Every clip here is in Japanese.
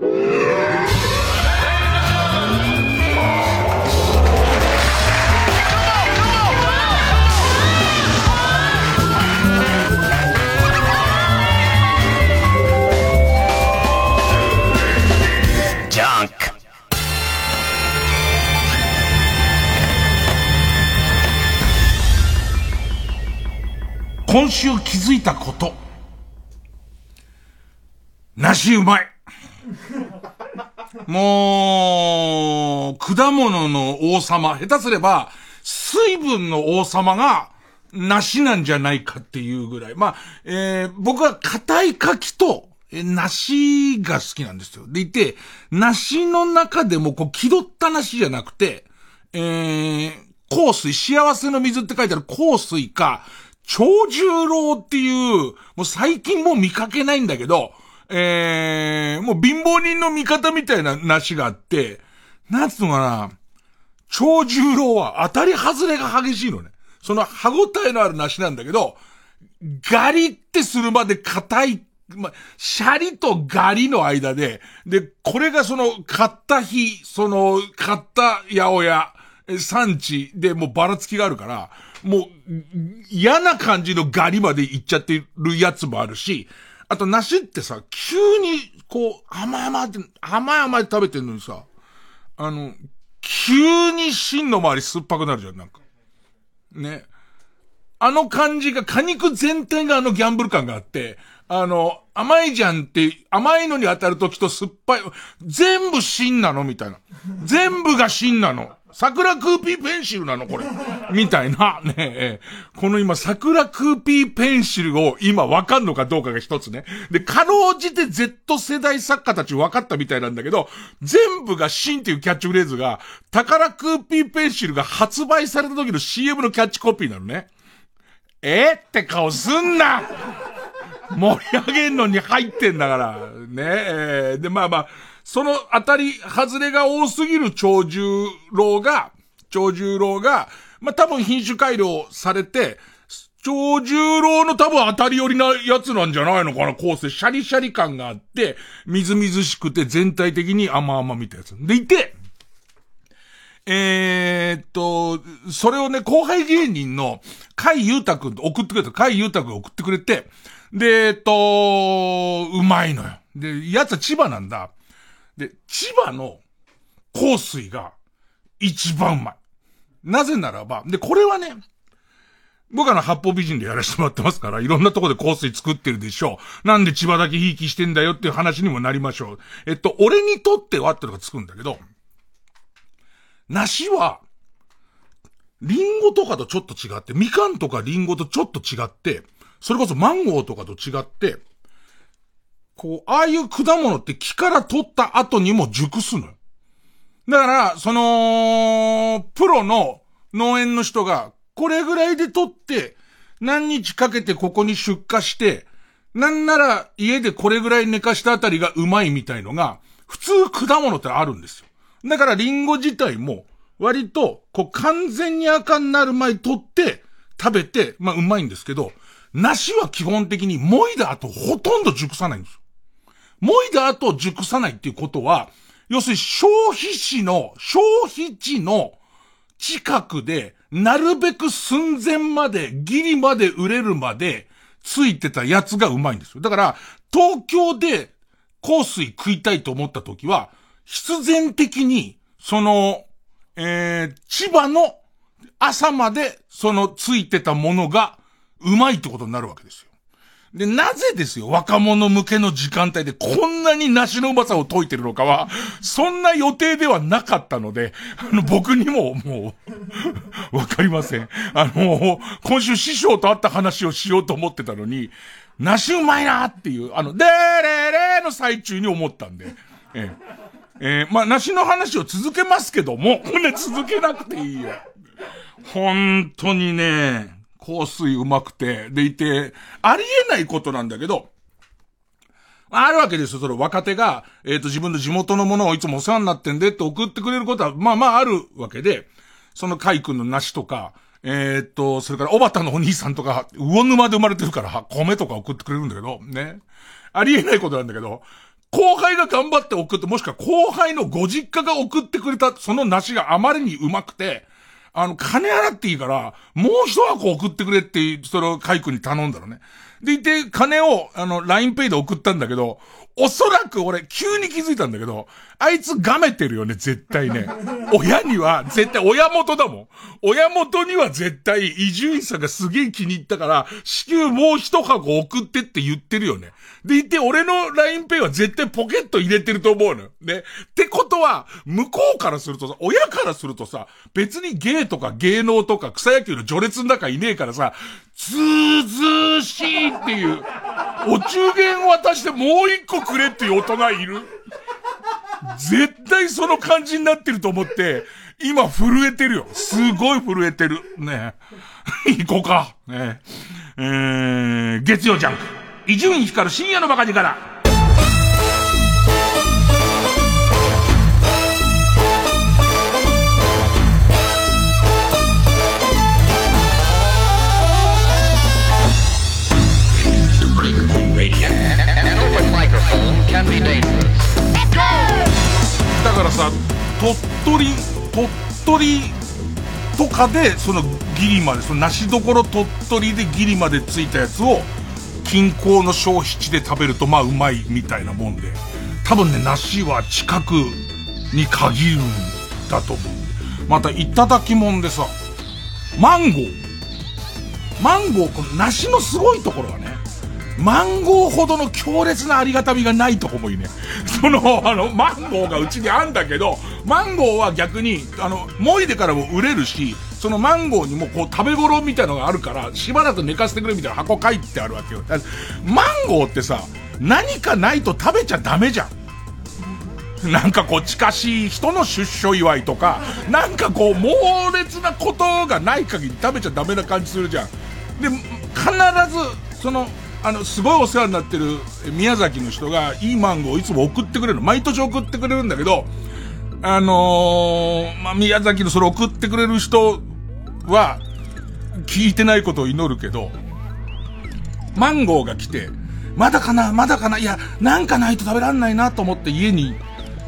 今週気づいたこと。梨うまい。もう、果物の王様、下手すれば、水分の王様が、梨なんじゃないかっていうぐらい。まあ、えー、僕は硬い柿と、え、梨が好きなんですよ。でいて、梨の中でもこう、気取った梨じゃなくて、えー、香水、幸せの水って書いてある香水か、長十郎っていう、もう最近もう見かけないんだけど、えー、もう貧乏人の味方みたいな梨があって、なんつうのかな、長十郎は当たり外れが激しいのね。その歯応えのある梨なんだけど、ガリってするまで硬い、ま、シャリとガリの間で、で、これがその、買った日、その、買った八百屋、産地でもうばらつきがあるから、もう、嫌な感じのガリまでいっちゃってるやつもあるし、あと梨ってさ、急に、こう、甘い甘いって、甘い甘い食べてんのにさ、あの、急に芯の周り酸っぱくなるじゃん、なんか。ね。あの感じが、果肉全体があのギャンブル感があって、あの、甘いじゃんって、甘いのに当たるときと酸っぱい、全部芯なのみたいな。全部が芯なの。桜クーピーペンシルなのこれ。みたいな、ねえこの今、桜クーピーペンシルを今わかんのかどうかが一つね。で、かろうじて Z 世代作家たち分かったみたいなんだけど、全部がシンっていうキャッチフレーズが、宝クーピーペンシルが発売された時の CM のキャッチコピーなのね。えって顔すんな盛り上げんのに入ってんだから。ねえ、で、まあまあ、その当たり、外れが多すぎる長寿郎が、長寿郎が、まあ、多分品種改良されて、長寿郎の多分当たり寄りなやつなんじゃないのかな構成。シャリシャリ感があって、みずみずしくて全体的に甘々みたいなやつ。でいて、えー、っと、それをね、後輩芸人の、海優太くんと送ってくれた。海優太くん送ってくれて、で、えっと、うまいのよ。で、やつは千葉なんだ。で、千葉の香水が一番うまい。なぜならば、で、これはね、僕はの八方美人でやらせてもらってますから、いろんなとこで香水作ってるでしょう。なんで千葉だけひいきしてんだよっていう話にもなりましょう。えっと、俺にとってはってのがつくんだけど、梨は、リンゴとかとちょっと違って、みかんとかリンゴとちょっと違って、それこそマンゴーとかと違って、こう、ああいう果物って木から取った後にも熟すのよ。だから、その、プロの農園の人が、これぐらいで取って、何日かけてここに出荷して、なんなら家でこれぐらい寝かしたあたりがうまいみたいのが、普通果物ってあるんですよ。だからリンゴ自体も、割と、こう完全に赤になる前取って、食べて、まあうまいんですけど、梨は基本的にもいだ後ほとんど熟さないんです。もいだ後熟さないっていうことは、要するに消費地の、消費地の近くで、なるべく寸前まで、ギリまで売れるまで、ついてたやつがうまいんですよ。だから、東京で香水食いたいと思った時は、必然的に、その、えー、千葉の朝まで、そのついてたものが、うまいってことになるわけですよ。で、なぜですよ、若者向けの時間帯でこんなに梨のうまさを解いてるのかは、そんな予定ではなかったので、あの、僕にももう、わかりません。あの、今週師匠と会った話をしようと思ってたのに、梨うまいなっていう、あの、でーれーれーの最中に思ったんで、えええー、まあ、梨の話を続けますけども、ね、続けなくていいよ。本当にね、香水うまくて、でいて、ありえないことなんだけど、あるわけですよ、その若手が、えっ、ー、と、自分の地元のものをいつもお世話になってんでって送ってくれることは、まあまああるわけで、その海君の梨とか、えっ、ー、と、それからおばたのお兄さんとか、魚沼で生まれてるから、米とか送ってくれるんだけど、ね。ありえないことなんだけど、後輩が頑張って送って、もしくは後輩のご実家が送ってくれた、その梨があまりにうまくて、あの、金払っていいから、もう一箱送ってくれって、それをカイ君に頼んだのね。でいて、金を、あの、ラインペイで送ったんだけど、おそらく俺、急に気づいたんだけど、あいつがめてるよね、絶対ね。親には、絶対、親元だもん。親元には絶対、伊集院さんがすげえ気に入ったから、至急もう一箱送ってって言ってるよね。でいて、俺の l i n e イは絶対ポケット入れてると思うのよ。ね。ってことは、向こうからするとさ、親からするとさ、別に芸とか芸能とか草野球の序列の中いねえからさ、ずーずーしいっていう、お中元渡してもう一個くれっていう大人いる？絶対その感じになってると思って、今震えてるよ。すごい震えてる。ね行こうか。ねえー、月曜ジャンク。伊集院光る深夜のバカ力。だからさ、鳥取、鳥取とかで、そのギリまで、その梨どころ鳥取でギリまでついたやつを、近郊の消費地で食べるとまあうまいみたいなもんで、多分ね、梨は近くに限るんだと思う。また、いただきもんでさ、マンゴー。マンゴー、この梨のすごいところはね、マンゴーほどの強烈なありがたみがないとこもいいね。その、あの、マンゴーがうちにあんだけど、マンゴーは逆に、あの、もいでからも売れるし、そのマンゴーにもこう食べ頃みたいのがあるから、しばらく寝かせてくれみたいな箱書いてあるわけよ。マンゴーってさ、何かないと食べちゃダメじゃん。なんかこう近しい人の出所祝いとか、なんかこう猛烈なことがない限り食べちゃダメな感じするじゃん。で、必ず、その、あの、すごいお世話になってる宮崎の人がいいマンゴーをいつも送ってくれる。毎年送ってくれるんだけど、あのー、まあ、宮崎のそれ送ってくれる人は、聞いてないことを祈るけど、マンゴーが来て、まだかなまだかないや、なんかないと食べらんないなと思って家に、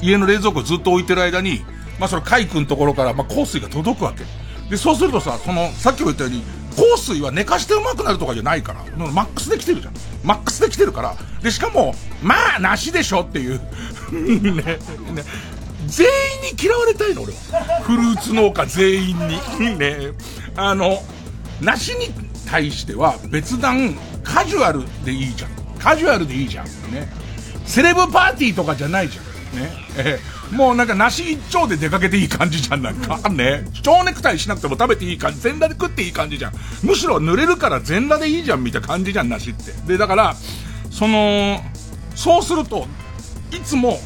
家の冷蔵庫ずっと置いてる間に、まあ、その海君のところから、まあ、香水が届くわけ。で、そうするとさ、その、さっきも言ったように、香水は寝かしてうまくなるとかじゃないから、マックスで来てるじゃん。マックスで来てるから、で、しかも、まあ、なしでしょっていう ね、ね、全員に嫌われたいの、俺は。フルーツ農家全員に。ね。あの、梨に対しては別段カジュアルでいいじゃん。カジュアルでいいじゃん。ね。セレブパーティーとかじゃないじゃん。ね。えー、もうなんか梨一丁で出かけていい感じじゃん。なんか。ね。蝶ネクタイしなくても食べていい感じ。全裸で食っていい感じじゃん。むしろ濡れるから全裸でいいじゃんみたいな感じじゃん、梨って。で、だから、その、そうすると、いつも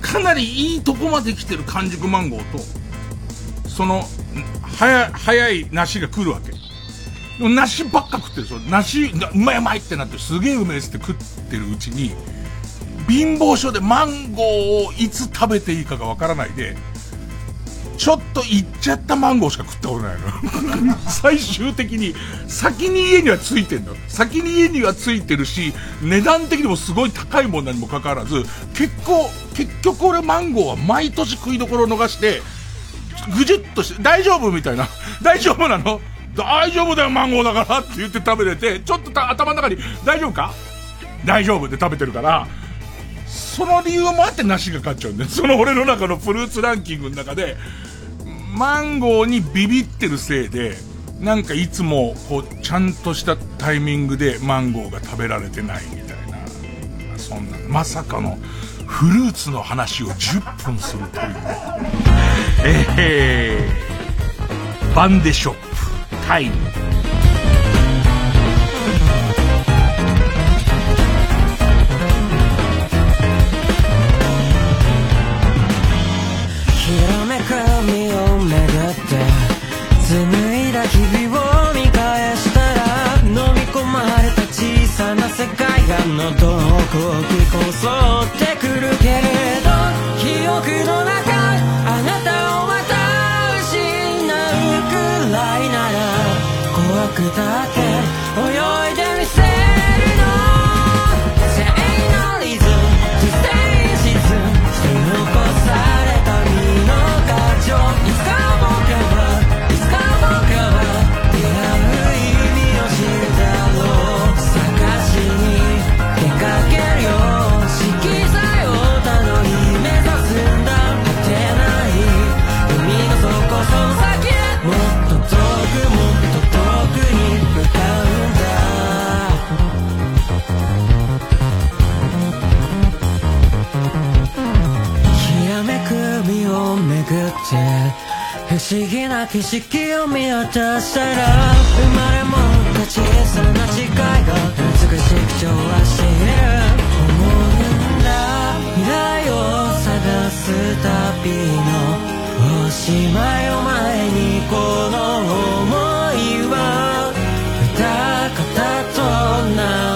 かなりいいとこまで来てる完熟マンゴーと、その、早、早い梨が来るわけ。梨ばっか食ってるそ梨、うまいうまいってなってすげえうめえって食ってるうちに、貧乏症でマンゴーをいつ食べていいかがわからないで、ちょっといっちゃったマンゴーしか食ったことないの。最終的に、先に家にはついてんの。先に家にはついてるし、値段的にもすごい高いものにもかかわらず、結構、結局俺マンゴーは毎年食いどころを逃して、ぐじゅっとして、大丈夫みたいな。大丈夫なの？大丈夫だよ、マンゴーだからって言って食べれて、ちょっと頭の中に、大丈夫か？大丈夫で食べてるから、その理由もあって梨が勝っちゃうんだよ。その俺の中のフルーツランキングの中で、マンゴーにビビってるせいで、なんかいつも、こう、ちゃんとしたタイミングでマンゴーが食べられてないみたいな、そんな、まさかの、フルーツの話を10分するという。えー、バンデショップ、タイム。日々を見返したら飲み込まれた小さな世界がのどをこそってくるけれど記憶の中あなたをまた失うくらいなら怖くたって。不思議な景色を見渡したら生まれ持った小さな誓いが美しく調和している。思うんだ未来を探す旅のおしまいを前にこの想いは。歌方となっ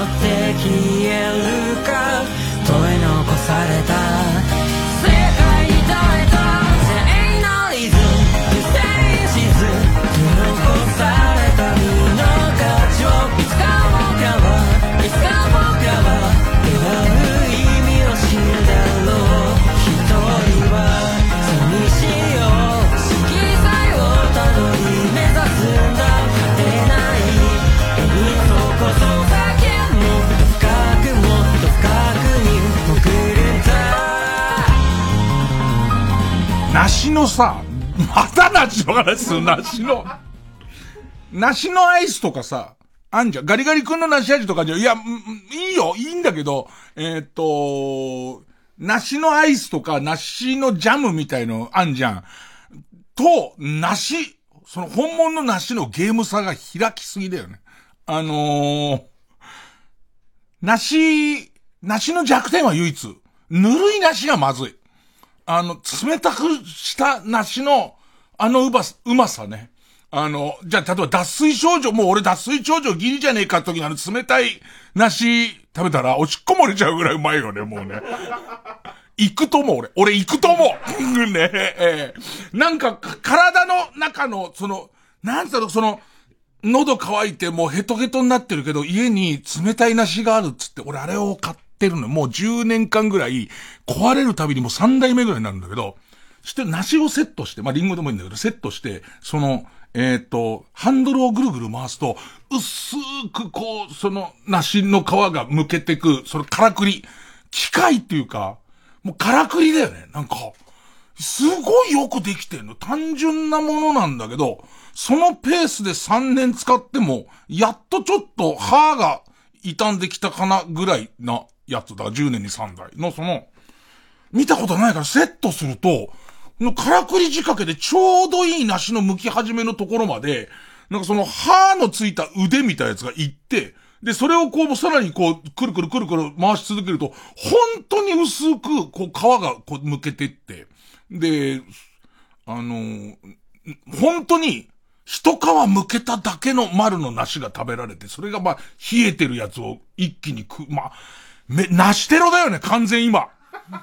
さ、また梨の話する、梨の。梨のアイスとかさ、あんじゃん。ガリガリ君の梨味とかじゃ、いや、いいよ、いいんだけど、えーっと、梨のアイスとか、梨のジャムみたいのあんじゃん。と、梨、その本物の梨のゲーム差が開きすぎだよね。あのー、梨、梨の弱点は唯一。ぬるい梨がまずい。あの、冷たくした梨の、あのうま、うまさね。あの、じゃあ、例えば脱水症状、もう俺脱水症状ギリじゃねえかって時にあの冷たい梨食べたら、おしっこ漏れちゃうぐらいうまいよね、もうね。行くと思う、俺。俺行くと思う。ねええなんか、体の中の、その、なんだろう、その、喉乾いてもうヘトヘトになってるけど、家に冷たい梨があるっつって、俺あれを買ってるの。もう10年間ぐらい、壊れるたびにもう3代目ぐらいになるんだけど、して梨をセットして、まあ、リンゴでもいいんだけど、セットして、その、えっ、と、ハンドルをぐるぐる回すと、薄くこう、その梨の皮が剥けてく、そのからくり。機械っていうか、もうからくりだよね。なんか、すごいよくできてんの。単純なものなんだけど、そのペースで3年使っても、やっとちょっと歯が傷んできたかなぐらいなやつだ。10年に3台のその、見たことないからセットすると、のからくり仕掛けでちょうどいい梨の剥き始めのところまで、なんかその歯のついた腕みたいなやつがいって、で、それをこう、さらにこう、くるくるくるくる回し続けると、本当に薄く、こう、皮がこう、剥けてって、で、あのー本当に、一皮剥けただけの丸の梨が食べられて、それがまあ、冷えてるやつを一気に食う、まあ、め、梨テロだよね、完全今。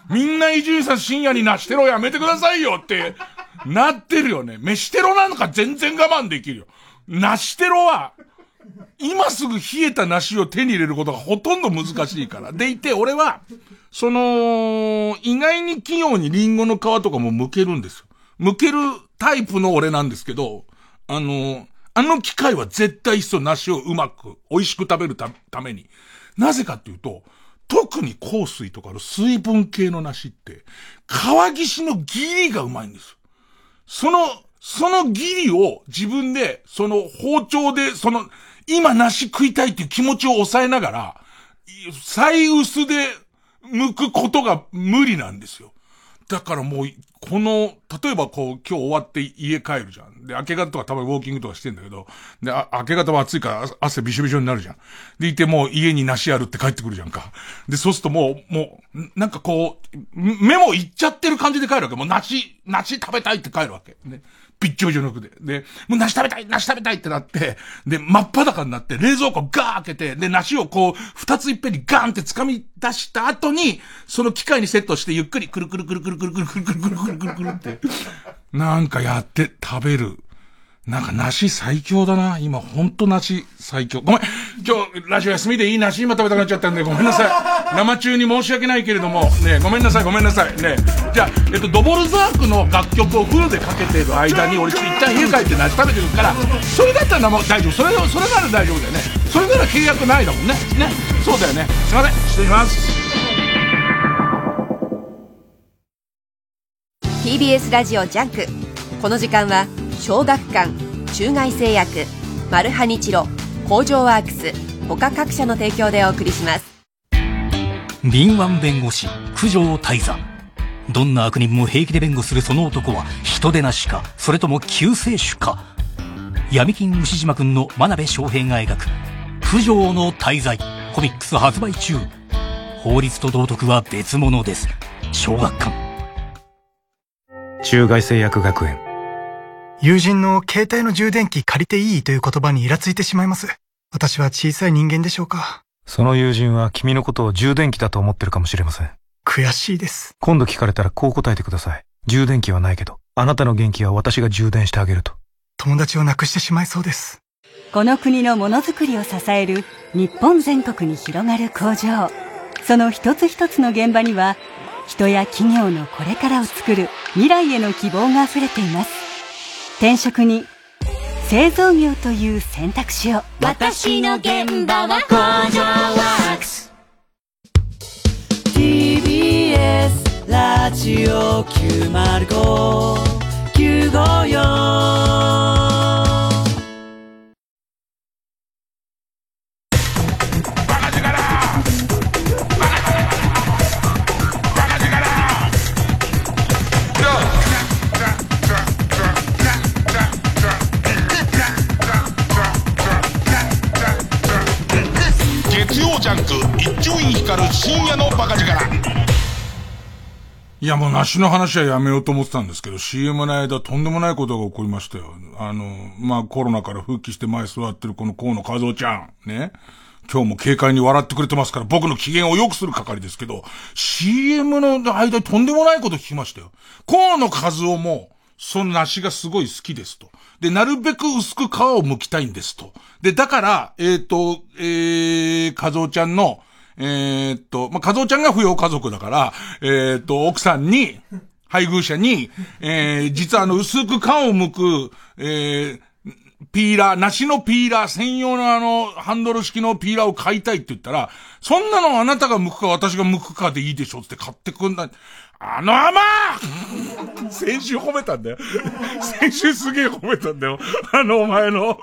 みんな伊集院さん深夜に梨テロやめてくださいよって、なってるよね。飯テロなんか全然我慢できるよ。梨テロは、今すぐ冷えた梨を手に入れることがほとんど難しいから。でいて、俺は、その、意外に器用にリンゴの皮とかも剥けるんですよ。剥けるタイプの俺なんですけど、あの、あの機械は絶対必要梨をうまく、美味しく食べるために。なぜかっていうと、特に香水とかの水分系の梨って、川岸のギリがうまいんですよ。その、そのギリを自分で、その包丁で、その、今梨食いたいっていう気持ちを抑えながら、最薄で剥くことが無理なんですよ。だからもう、この、例えばこう、今日終わって家帰るじゃん。で、明け方とかたまにウォーキングとかしてんだけど、で、明け方は暑いから汗びしょびしょになるじゃん。で、いてもう家に梨あるって帰ってくるじゃんか。で、そうするともう、もう、なんかこう、目もいっちゃってる感じで帰るわけ。もう梨、梨食べたいって帰るわけ。ね。びっちょびちょの服で。で、もう梨食べたい梨食べたいってなって、で、真っ裸になって、冷蔵庫ガー開けて、で、梨をこう、二ついっぺんにガーンって掴み出した後に、その機械にセットしてゆっくりくるくるくるくるくるくるくるくるくるくるくるくるって、なんかやって食べる。なんか梨最強だな。今ほんと梨最強。ごめん。今日ラジオ休みでいい梨今食べたくなっちゃったんでごめんなさい。生中に申し訳ないけれども、ねごめんなさいごめんなさい。ねじゃあ、えっと、ドボルザークの楽曲をフルでかけてる間に俺一旦家帰って梨食べてるから、それだったらもう大丈夫。それ、それなら大丈夫だよね。それなら契約ないだもんね。ね。そうだよね。すいません。失礼します。TBS ラジオジャンクこの時間は小学館中外製薬マルハニチロ工場ワークス他各社の提供でお送りします。敏腕弁護士九条間人どんな悪人も平気で弁護するその男は人でなしかそれとも救世主か。闇金牛島くんの真鍋昌平が描く不条の滞在コミックス発売中。法律と道徳は別物です。小学館。中外製薬学園友人の携帯の充電器借りていいという言葉にイラついてしまいます。私は小さい人間でしょうか。その友人は君のことを充電器だと思ってるかもしれません。悔しいです。今度聞かれたらこう答えてください。充電器はないけど、あなたの元気は私が充電してあげると。友達を亡くしてしまいそうです。この国のものづくりを支える日本全国に広がる工場。その一つ一つの現場には、人や企業のこれからを作る未来への希望が溢れています。転職に製造業という選択肢を。私の現場は工場ワークス。TBS ラジオ905 954ャンク一丁院光る深夜のバカ力いや、もう梨の話はやめようと思ってたんですけど、CM の間とんでもないことが起こりましたよ。あの、まあ、コロナから復帰して前座ってるこの河野和夫ちゃん、ね。今日も軽快に笑ってくれてますから、僕の機嫌を良くする係ですけど、CM の間とんでもないこと聞きましたよ。河野和夫も、その梨がすごい好きですと。で、なるべく薄く皮を剥きたいんですと。で、だから、えっ、と、えー、和夫ちゃんの、えーっと、まあ、和夫ちゃんが扶養家族だから、えーっと、奥さんに、配偶者に、えー、実はあの、薄く皮を剥く、えー、ピーラー、梨のピーラー、専用のあの、ハンドル式のピーラーを買いたいって言ったら、そんなのあなたが剥くか私が剥くかでいいでしょって買ってくんだ。あの甘先週褒めたんだよ。先週すげえ褒めたんだよ。あのお前の。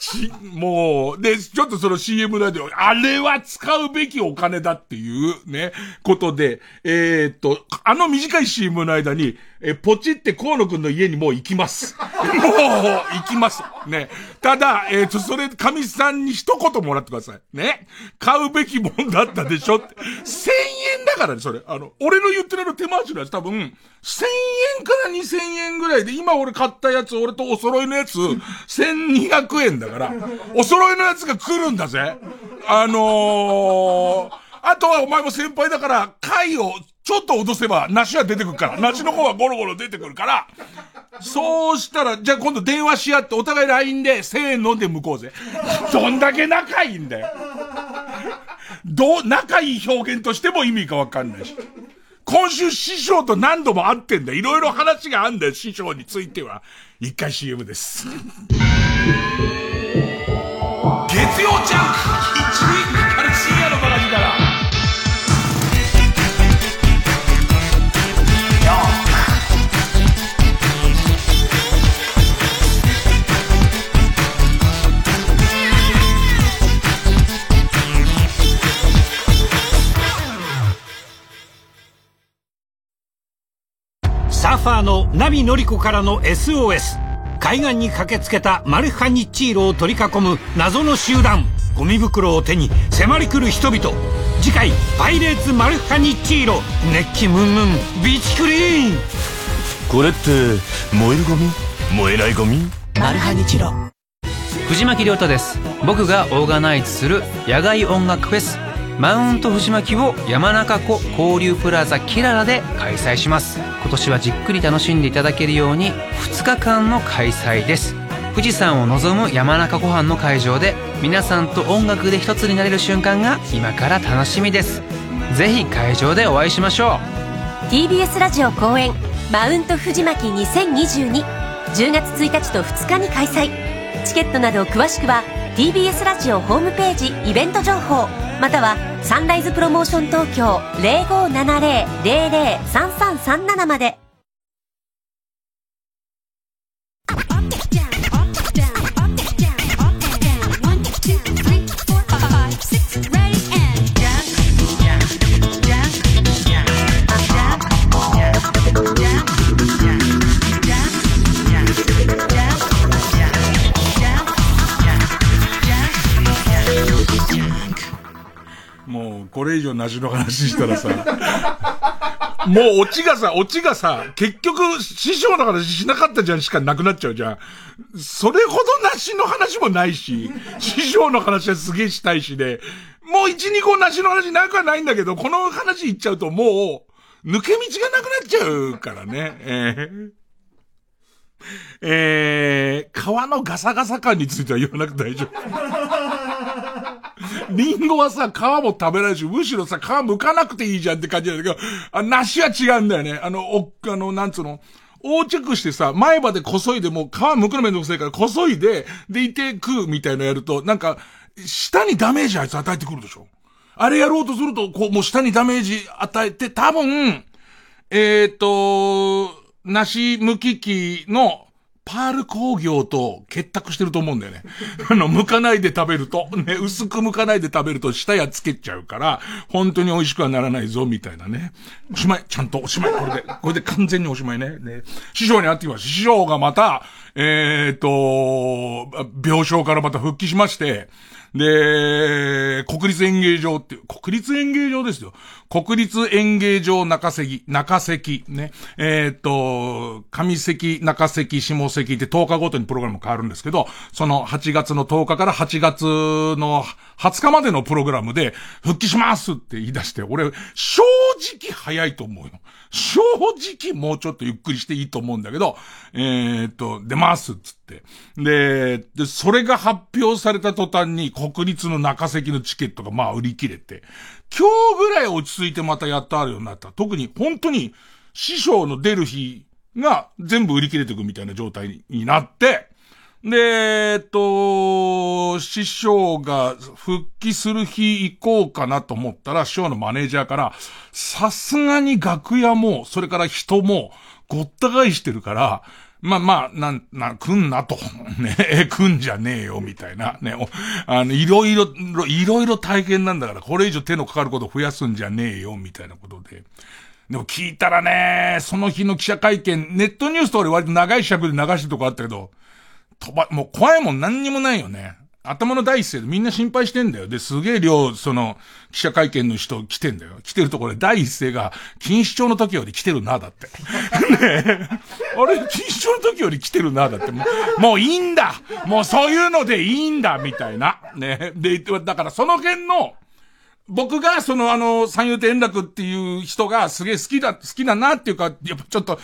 ち、もう、で、ちょっとその CM 内で、あれは使うべきお金だっていうね、ことで、えー、っと、あの短い CM の間に、え、ポチって河野くんの家にもう行きます。もう、行きます。ね。ただ、えー、っと、それ、神さんに一言もらってください。ね。買うべきもんだったでしょって。1000円だからね、それ。あの、俺の言ってるの手回しのやつ多分、1000円から2000円ぐらいで、今俺買ったやつ、俺とお揃いのやつ、1200円だから、お揃いのやつが来るんだぜ。あのー、あとはお前も先輩だから、貝をちょっと脅せば、梨は出てくるから、梨の方はゴロゴロ出てくるから、そうしたら、じゃあ今度電話し合って、お互い LINE で1000円飲んで向こうぜ。どんだけ仲いいんだよ。どう、仲いい表現としても意味がわかんないし。今週師匠と何度も会ってんだ。いろいろ話があんだよ、師匠については。一回 CM です。月曜ジャンクファーのナビノリコからの SOS 海岸に駆けつけたマルハニッチーロを取り囲む謎の集団。ゴミ袋を手に迫り来る人々。次回「パイレーツマルハニッチーロ」熱気ムンムン。ビーチクリーン。これって燃えるゴミ？燃えないゴミ？マルハニチロ。藤巻亮太です。僕がオーガナイズする野外音楽フェスマウント藤巻を山中湖交流プラザキララで開催します。今年はじっくり楽しんでいただけるように2日間の開催です。富士山を望む山中湖畔の会場で皆さんと音楽で一つになれる瞬間が今から楽しみです。ぜひ会場でお会いしましょう。TBS ラジオ公演マウント藤巻2022 10月1日と2日に開催。チケットなど詳しくは TBS ラジオホームページイベント情報。またはサンライズプロモーション東京0570-003337まで「もう、これ以上梨の話したらさ。もうオチがさ、オチがさ、結局、師匠の話しなかったじゃんしかなくなっちゃうじゃん。それほど梨の話もないし、師匠の話はすげえしたいしで、もう一、二個梨の話なくはないんだけど、この話言っちゃうともう、抜け道がなくなっちゃうからね。えーえー、皮のガサガサ感については言わなくて大丈夫。リンゴはさ、皮も食べられるし、むしろさ、皮剥かなくていいじゃんって感じなんだけど、あ、梨は違うんだよね。あの、お、あの、なんつうの、横着してさ、前歯でこそいでもう皮剥くのめんどくさいからこそいで、でいて食うみたいのやると、なんか、舌にダメージあいつ与えてくるでしょ？あれやろうとすると、こう、もう舌にダメージ与えて、多分、えっ、ー、と、梨剥き機のパール工業と結託してると思うんだよね。あの、剥かないで食べると、ね、薄く剥かないで食べると舌やつけちゃうから、本当に美味しくはならないぞ、みたいなね。おしまい、ちゃんとおしまい、これで、これで完全におしまいね。ね師匠に会ってきます。師匠がまた、えっ、ー、と、病床からまた復帰しまして、で、国立演芸場っていう、国立演芸場ですよ。国立演芸場中関、中関、ね。えっ、と、上関、中関、下関って10日ごとにプログラム変わるんですけど、その8月の10日から8月の20日までのプログラムで、復帰しますって言い出して、俺、正直早いと思うよ。正直もうちょっとゆっくりしていいと思うんだけど、えー、っと、出ますっつって。で、で、それが発表された途端に国立の中席のチケットがまあ売り切れて、今日ぐらい落ち着いてまたやっとあるようになった。特に本当に師匠の出る日が全部売り切れていくみたいな状態になって、で、えっと、師匠が復帰する日行こうかなと思ったら、師匠のマネージャーから、さすがに楽屋も、それから人も、ごった返してるから、まあまあ、なん、な、来んなと。ね、え来んじゃねえよ、みたいな。ね、あの、いろいろ、いろいろ体験なんだから、これ以上手のかかることを増やすんじゃねえよ、みたいなことで。でも聞いたらね、その日の記者会見、ネットニュースと俺割と長い尺で流してるとこあったけど、飛ば、もう怖いもん何にもないよね。頭の第一声でみんな心配してんだよ。で、すげえ量、その、記者会見の人来てんだよ。来てるところで第一声が、錦糸町の時より来てるな、だって。ねえあれ、錦糸町の時より来てるな、だって。もうもういいんだもうそういうのでいいんだみたいな。ねで、だからその辺の、僕がそのあの、三遊亭円楽っていう人がすげえ好きだ、好きだなっていうか、やっぱちょっと、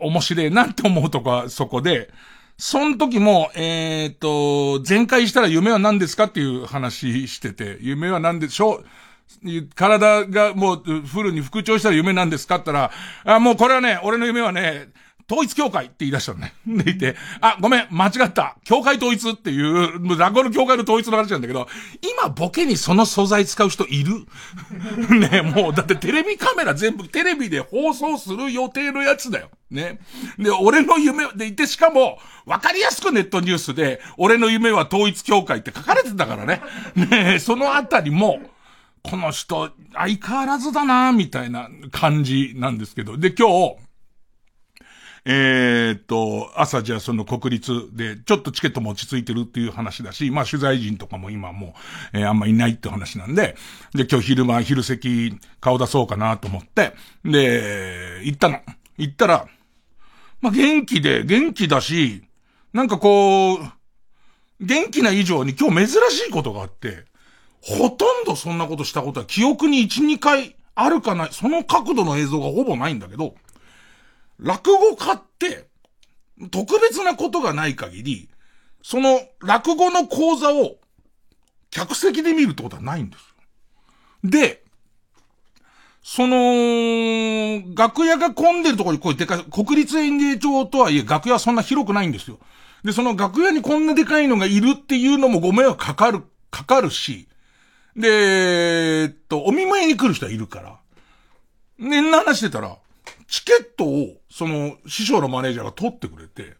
面白いなって思うとか、そこで、その時も、えっ、と、全開したら夢は何ですかっていう話してて、夢は何でしょう？体がもうフルに復調したら夢なんですかって言ったら、あ、もうこれはね、俺の夢はね、統一教会って言い出したのね。でいて、あ、ごめん、間違った。教会統一っていう、もう落語の教会の統一の話なんだけど、今ボケにその素材使う人いる？ねもう、だってテレビカメラ全部テレビで放送する予定のやつだよ。ね。で、俺の夢でいて、しかも、わかりやすくネットニュースで、俺の夢は統一教会って書かれてたからね。ねそのあたりも、この人、相変わらずだなみたいな感じなんですけど。で、今日、えー、っと、朝じゃあその国立で、ちょっとチケットも落ち着いてるっていう話だし、まあ取材陣とかも今もう、えー、あんまいないって話なんで、で、今日昼間、昼席顔出そうかなと思って、で、行ったの。行ったら、まあ元気で、元気だし、なんかこう、元気な以上に今日珍しいことがあって、ほとんどそんなことしたことは記憶に1、2回あるかない、その角度の映像がほぼないんだけど、落語家って、特別なことがない限り、その落語の講座を客席で見るってことはないんです。で、その、楽屋が混んでるところにこういうでかい、国立演芸場とはいえ楽屋はそんな広くないんですよ。で、その楽屋にこんなでかいのがいるっていうのもご迷惑かかる、かかるし、で、えっと、お見舞いに来る人はいるから。ねんな話してたら、チケットを、その、師匠のマネージャーが取ってくれて、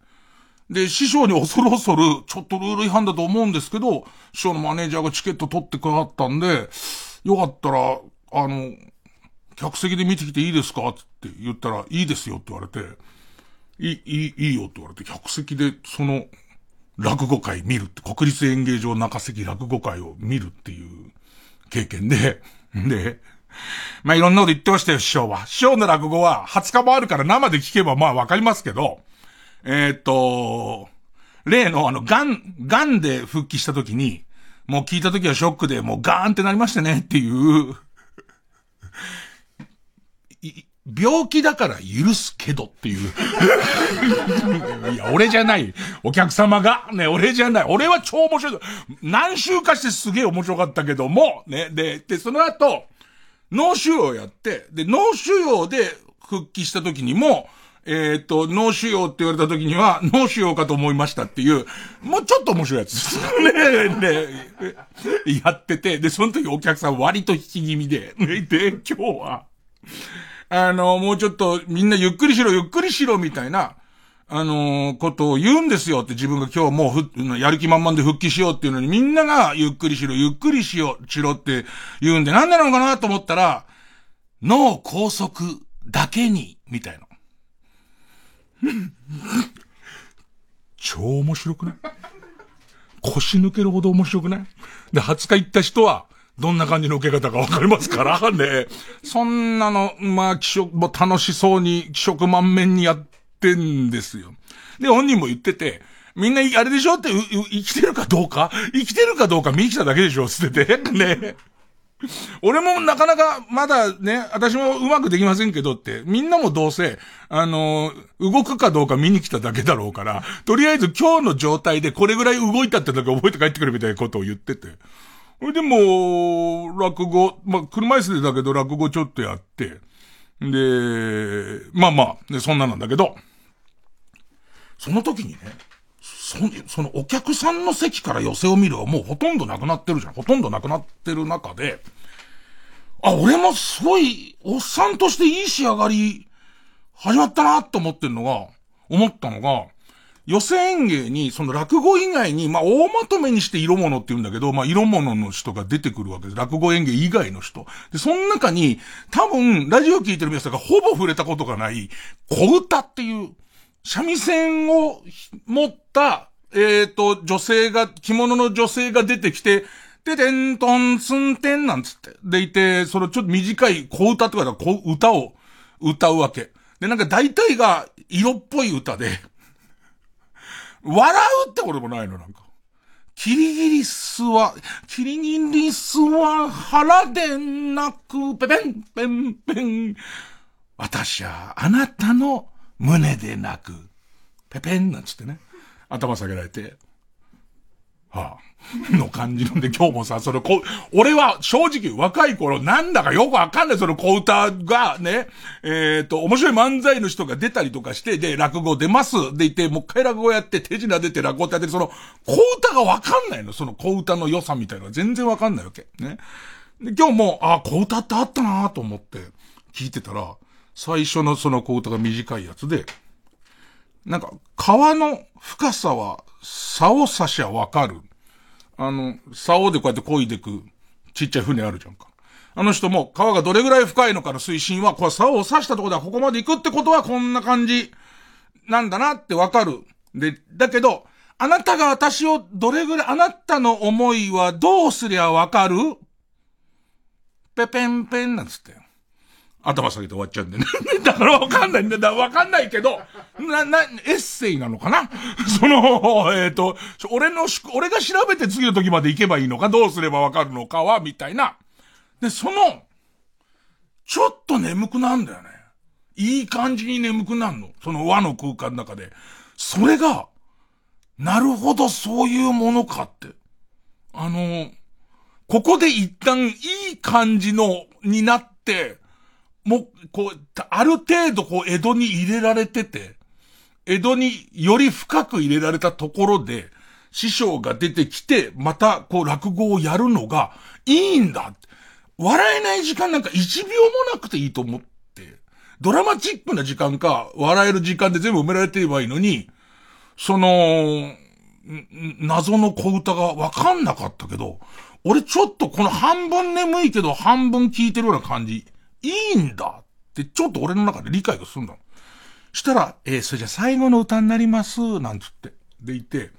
で、師匠に恐る恐る、ちょっとルール違反だと思うんですけど、師匠のマネージャーがチケット取ってくださったんで、よかったら、あの、客席で見てきていいですかって言ったら、いいですよって言われて、いい、いい、いいよって言われて、客席でその、落語会見るって、国立演芸場中席落語会を見るっていう経験で、で、まあ、いろんなこと言ってましたよ、師匠は。師匠の落語は20日もあるから生で聞けばまあわかりますけど、えー、っと、例のあの、ガン、ガンで復帰した時に、もう聞いた時はショックで、もうガーンってなりましてねっていう 病気だから許すけどっていう。いや、俺じゃない。お客様が。ね、俺じゃない。俺は超面白い。何週かしてすげえ面白かったけども、ね、で、で、その後、脳腫瘍やって、で、脳腫瘍で復帰した時にも、えっ、ー、と、脳腫瘍って言われた時には、脳腫瘍かと思いましたっていう、もうちょっと面白いやつです。ねねやってて、で、その時お客さん割と引き気味で、で、今日は、あの、もうちょっとみんなゆっくりしろ、ゆっくりしろ、みたいな、あのー、ことを言うんですよって自分が今日もうふ、やる気満々で復帰しようっていうのにみんながゆっくりしろ、ゆっくりしよう、しろって言うんでなんなのかなと思ったら、脳梗塞だけに、みたいな。超面白くない？腰抜けるほど面白くない？で、20日行った人は、どんな感じの受け方かわかりますからね。そんなの、まあ、気色、も楽しそうに、気色満面にやっってんですよ。で、本人も言ってて、みんな、あれでしょって、生きてるかどうか？生きてるかどうか見に来ただけでしょつってて。ね。俺もなかなか、まだね、私もうまくできませんけどって、みんなもどうせ、あの、動くかどうか見に来ただけだろうから、とりあえず今日の状態でこれぐらい動いたってだけ覚えて帰ってくるみたいなことを言ってて。それでも、落語、まあ、車椅子でだけど落語ちょっとやって、で、まあまあ、で、そんななんだけど、その時にね、そそのお客さんの席から寄せを見るはもうほとんどなくなってるじゃん。ほとんどなくなってる中で、あ、俺もすごい、おっさんとしていい仕上がり、始まったなと思ってんのが、思ったのが、寄せ演芸に、その落語以外に、まあ、大まとめにして色物って言うんだけど、まあ、色物の人が出てくるわけです。落語演芸以外の人。で、その中に、多分、ラジオ聞いてる皆さんがほぼ触れたことがない、小歌っていう、三味線を持った、えっ、ー、と、女性が、着物の女性が出てきて、で、でんとんつんてんなんつって。でいて、そのちょっと短い小歌とか小歌を歌うわけ。で、なんか大体が色っぽい歌で、笑うってこともないの、なんか。キリギリスは、キリギリスは腹でなく、ペペン、ペン、ペン。私はあなたの胸でなく、ペペンなんつってね。頭下げられて、はあ、の感じなんで今日もさ、そのこ、俺は正直若い頃なんだかよくわかんないその小歌がね、えっ、ー、と、面白い漫才の人が出たりとかして、で、落語出ますでいて、もう一回落語やって手品出て落語ってやってその、小歌がわかんないの。その小歌の良さみたいなのが全然わかんないわけ。ね。で、今日も、あ、小歌ってあったなと思って聞いてたら、最初のその小歌が短いやつで、なんか、川の深さは、竿差しはわかる。あの、竿でこうやって漕いでく、ちっちゃい船あるじゃんか。あの人も、川がどれぐらい深いのかの水深は、これ竿を刺したところではここまで行くってことはこんな感じ、なんだなってわかる。で、だけど、あなたが私をどれぐらい、あなたの思いはどうすりゃわかる？ペペンペンなんつって頭下げて終わっちゃうんでね。だからわかんないんだ。だわかんないけど、な、な、エッセイなのかな？その、えっ、ー、と、俺の、俺が調べて次の時まで行けばいいのか、どうすればわかるのかは、みたいな。で、その、ちょっと眠くなんだよね。いい感じに眠くなんの。その和の空間の中で。それが、なるほど、そういうものかって。あの、ここで一旦いい感じの、になって、もう、こう、ある程度こう、江戸に入れられてて、江戸により深く入れられたところで、師匠が出てきて、また、こう、落語をやるのが、いいんだ。笑えない時間なんか1秒もなくていいと思って、ドラマチックな時間か、笑える時間で全部埋められてればいいのに、その、謎の小歌がわかんなかったけど、俺ちょっとこの半分眠いけど半分聞いてるような感じ。いいんだってちょっと俺の中で理解がすんだ。したら、えー、それじゃ最後の歌になります、なんつって。でいて、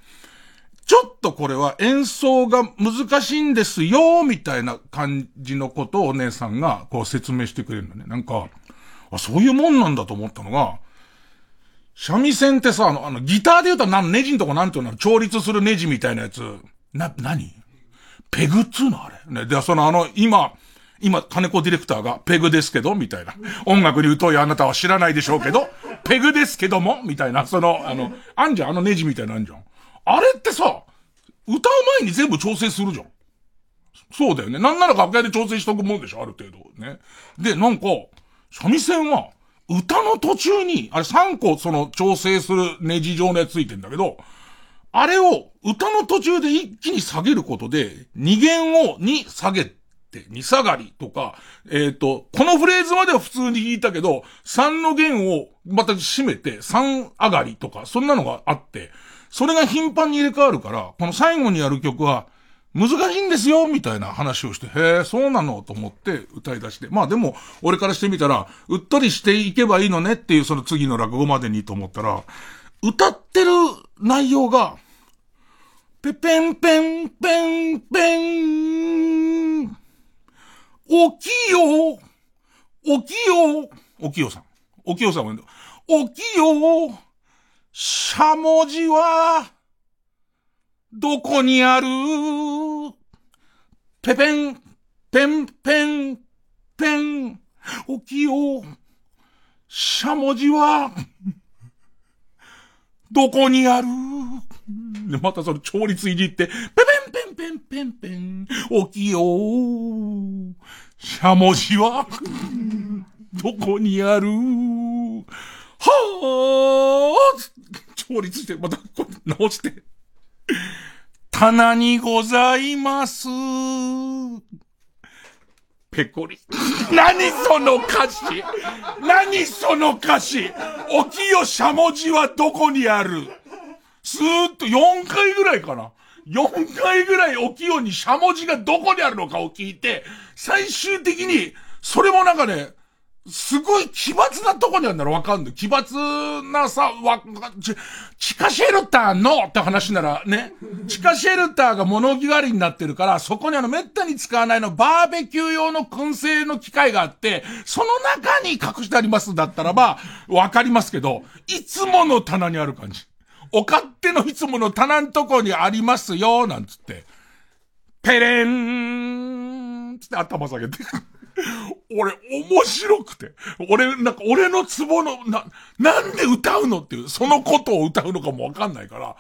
ちょっとこれは演奏が難しいんですよ、みたいな感じのことをお姉さんがこう説明してくれるのね。なんか、あ、そういうもんなんだと思ったのが、三味線ってさ、あの、あの、ギターで言うと何、ネジんとこなんていうの？調律するネジみたいなやつ。な、何？ペグっつうの？あれ。ね。で、そのあの、今、今、金子ディレクターが、ペグですけど、みたいな。音楽に疎いあなたは知らないでしょうけど、ペグですけども、みたいな、その、あの、あんじゃん、あのネジみたいなあんじゃん。あれってさ、歌う前に全部調整するじゃん。そうだよね。なんなら楽屋で調整しとくもんでしょ、ある程度。ね。で、なんか、三味線は、歌の途中に、あれ3個その調整するネジ状のやつついてんだけど、あれを歌の途中で一気に下げることで、二弦を2下げて、2下がりとか、えっ、ー、と、このフレーズまでは普通に弾いたけど、3の弦をまた締めて3上がりとか、そんなのがあって、それが頻繁に入れ替わるから、この最後にやる曲は、難しいんですよみたいな話をして、へえ、そうなのと思って歌い出して。まあでも、俺からしてみたら、うっとりしていけばいいのねっていうその次の落語までにと思ったら、歌ってる内容が、ペペンペンペンペン、おきよ、おきよ、おきよさん。おきよさんもおきよ、しゃもじは、どこにある？ペペン、ペン、ペン、ペン、起きよ。しゃもじは、どこにある？で、またその調律いじって、ペペン、ペン、ペン、ペン、ペン、起きよう。しゃもじは、どこにある？はあ調律して、またこれ直して。棚にございます。ペコリ。何その歌詞何その歌詞おきよしゃもじはどこにある？スーッと4回ぐらいかな。4回ぐらいおきようにしゃもじがどこにあるのかを聞いて、最終的に、それもなんかね、すごい奇抜なとこにあるんだろわかんない。奇抜なさ、わ、ち、地下シェルターのって話ならね、地下シェルターが物着狩りになってるから、そこにあの滅多に使わないのバーベキュー用の燻製の機械があって、その中に隠してありますだったらば、わかりますけど、いつもの棚にある感じ。お勝手のいつもの棚んとこにありますよ、なんつって。ペレンつって頭下げて。俺、面白くて。俺、なんか、俺のツボの、な、なんで歌うのっていう、そのことを歌うのかもわかんないから、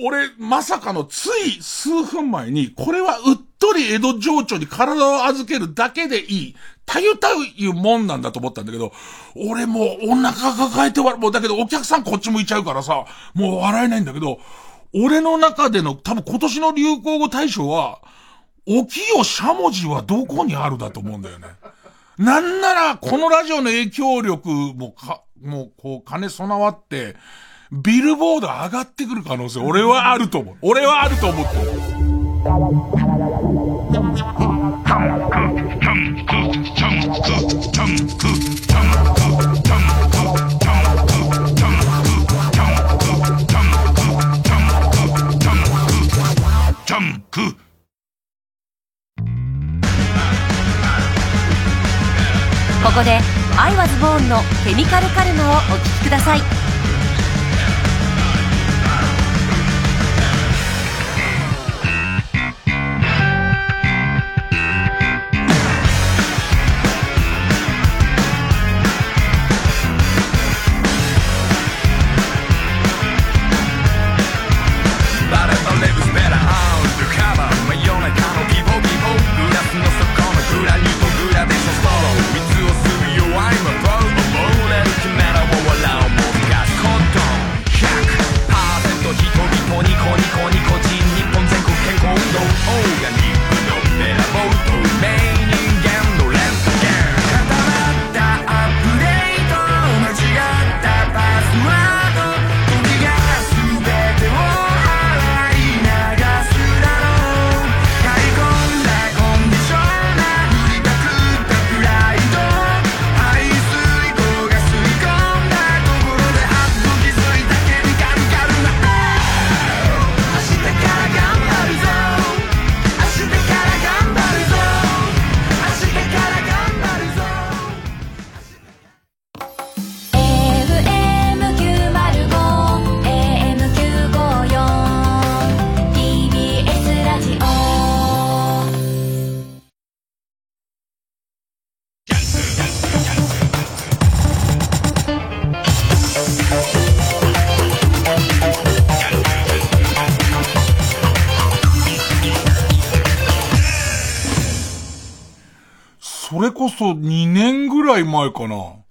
俺、まさかのつい数分前に、これはうとり江戸情緒に体を預けるだけでいい、たゆたいうもんなんだと思ったんだけど、俺もうお腹抱えてわ、もうだけどお客さんこっち向いちゃうからさ、もう笑えないんだけど、俺の中での多分今年の流行語大賞は、おきよしゃもじはどこにあるだと思うんだよね。なんなら、このラジオの影響力もか、もう、こう、金備わって、ビルボード上がってくる可能性、俺はあると思う。俺はあると思って。ここで「アイワズボーンのケミカルカルマをお聴きください。らい前かな。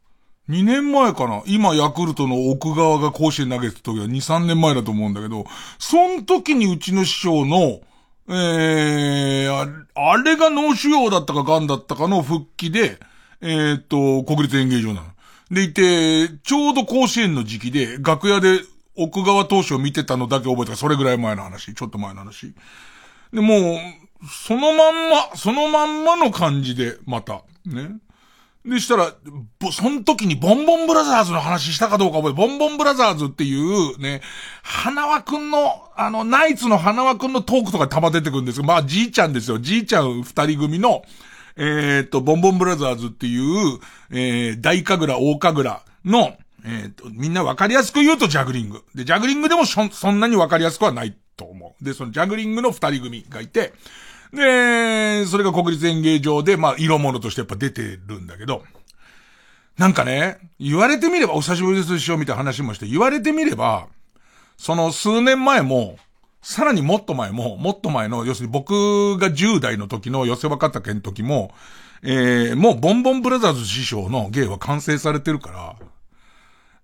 2年前かな今ヤクルトの奥川が甲子園投げてた時は2、3年前だと思うんだけど、その時にうちの師匠の、えー、あれが脳腫瘍だったか癌だったかの復帰で、えー、っと、国立演芸場なの。でいて、ちょうど甲子園の時期で、楽屋で奥川投手を見てたのだけ覚えたそれぐらい前の話。ちょっと前の話。で、もう、そのまんま、そのまんまの感じで、また、ね。でしたら、その時にボンボンブラザーズの話したかどうか覚えて、ボンボンブラザーズっていうね、花輪くんの、あの、ナイツの花輪くんのトークとかたま出てくるんですけど、まあ、じいちゃんですよ。じいちゃん二人組の、えー、っと、ボンボンブラザーズっていう、えー、大神楽、大神楽の、えー、と、みんなわかりやすく言うとジャグリング。で、ジャグリングでもそそんなにわかりやすくはないと思う。で、そのジャグリングの二人組がいて、で、それが国立演芸場で、まあ、色物としてやっぱ出てるんだけど、なんかね、言われてみれば、お久しぶりですしようみたいな話もして、言われてみれば、その数年前も、さらにもっと前も、もっと前の、要するに僕が10代の時の寄せ若竹の時も、えー、もうボンボンブラザーズ師匠の芸は完成されてるから、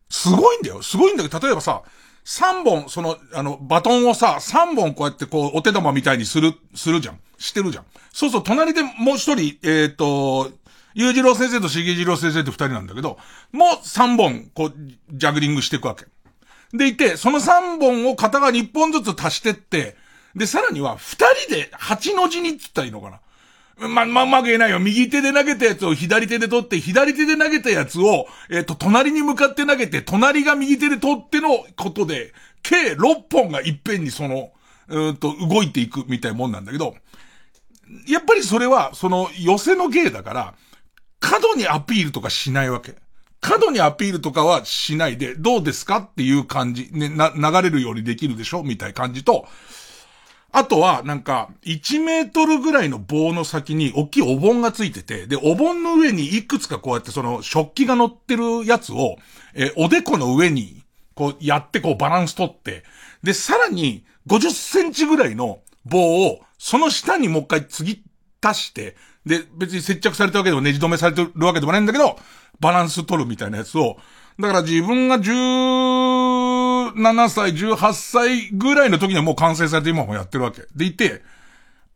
すごいんだよ。すごいんだけど、例えばさ、3本、その、あの、バトンをさ、3本こうやってこう、お手玉みたいにする、するじゃん。してるじゃん。そうそう、隣でもう一人、えっ、ー、と、裕次郎先生と重次郎先生って二人なんだけど、もう3本、こう、ジャグリングしていくわけ。でいて、その3本を片側2本ずつ足してって、で、さらには2人で8の字にって言ったらいいのかな。ま、ま、まく言えないよ。右手で投げたやつを左手で取って、左手で投げたやつを、えっ、ー、と、隣に向かって投げて、隣が右手で取ってのことで、計6本がいっぺんにその、うんと、動いていくみたいなもんなんだけど、やっぱりそれは、その、寄せの芸だから、過度にアピールとかしないわけ。過度にアピールとかはしないで、どうですかっていう感じ、ね、な、流れるようにできるでしょ？みたいな感じと、あとは、なんか、1メートルぐらいの棒の先に大きいお盆がついてて、で、お盆の上にいくつかこうやってその食器が乗ってるやつを、えおでこの上に、こうやってこうバランス取って、で、さらに50センチぐらいの棒を、その下にもう一回次足して、で、別に接着されたわけでもねじ止めされてるわけでもないんだけど、バランス取るみたいなやつを、だから自分が17歳、18歳ぐらいの時にはもう完成されて今もやってるわけ。でいて、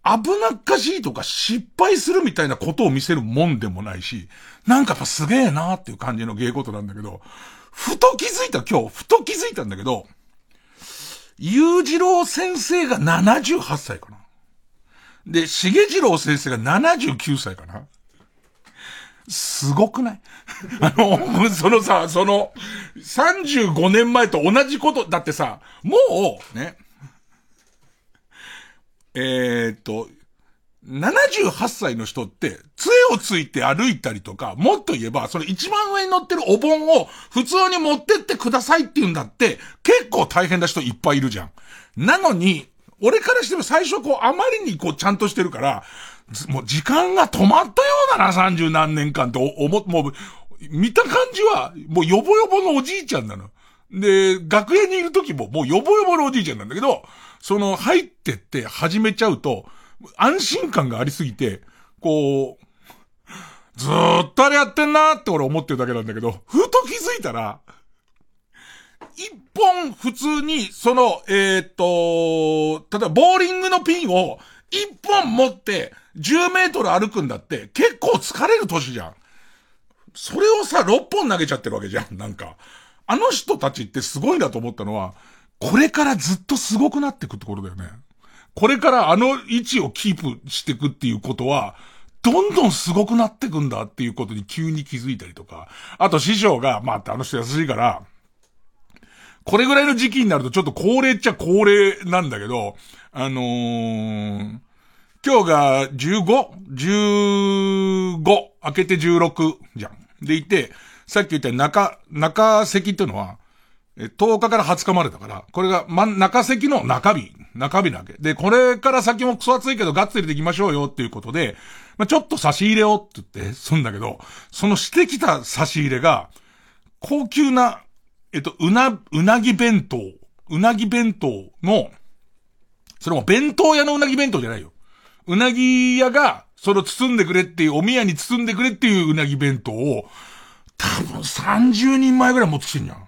危なっかしいとか失敗するみたいなことを見せるもんでもないし、なんかやっぱすげえなーっていう感じの芸事なんだけど、ふと気づいた、今日、ふと気づいたんだけど、裕次郎先生が78歳かな。で、重次郎先生が79歳かな。すごくない？あの、そのさ、その、35年前と同じこと、だってさ、もう、ね、えー、っと、78歳の人って、杖をついて歩いたりとか、もっと言えば、その一番上に乗ってるお盆を普通に持ってってくださいって言うんだって、結構大変な人いっぱいいるじゃん。なのに、俺からしても最初こう、あまりにこう、ちゃんとしてるから、もう時間が止まったようだな、三十何年間って思っ、もう、見た感じは、もうヨボヨボのおじいちゃんなの。で、学園にいる時ももうヨボヨボのおじいちゃんなんだけど、その入ってって始めちゃうと、安心感がありすぎて、こう、ずーっとあれやってんなーって俺思ってるだけなんだけど、ふと気づいたら、一本普通に、その、えー、っと、例えばボーリングのピンを一本持って10メートル歩くんだって結構疲れる年じゃん。それをさ、6本投げちゃってるわけじゃん。なんか。あの人たちってすごいなと思ったのは、これからずっとすごくなっていくところだよね。これからあの位置をキープしていくっていうことは、どんどんすごくなってくんだっていうことに急に気づいたりとか。あと師匠が、まあ、あの人優しいから、これぐらいの時期になるとちょっと高齢っちゃ高齢なんだけど、あのー、今日が 15?15 開けて16じゃん。でいて、さっき言った中、中席っていうのは、10日から20日までだから、これが、ま、中席の中日、中日なわけ。で、これから先もクソ暑いけどガッツリできましょうよっていうことで、まあ、ちょっと差し入れをって言って、すんだけど、そのしてきた差し入れが、高級な、えっと、うな、うなぎ弁当、うなぎ弁当の、それも弁当屋のうなぎ弁当じゃないよ。うなぎ屋が、それを包んでくれっていう、お宮に包んでくれっていううなぎ弁当を、多分30人前ぐらい持ってきてんじゃん。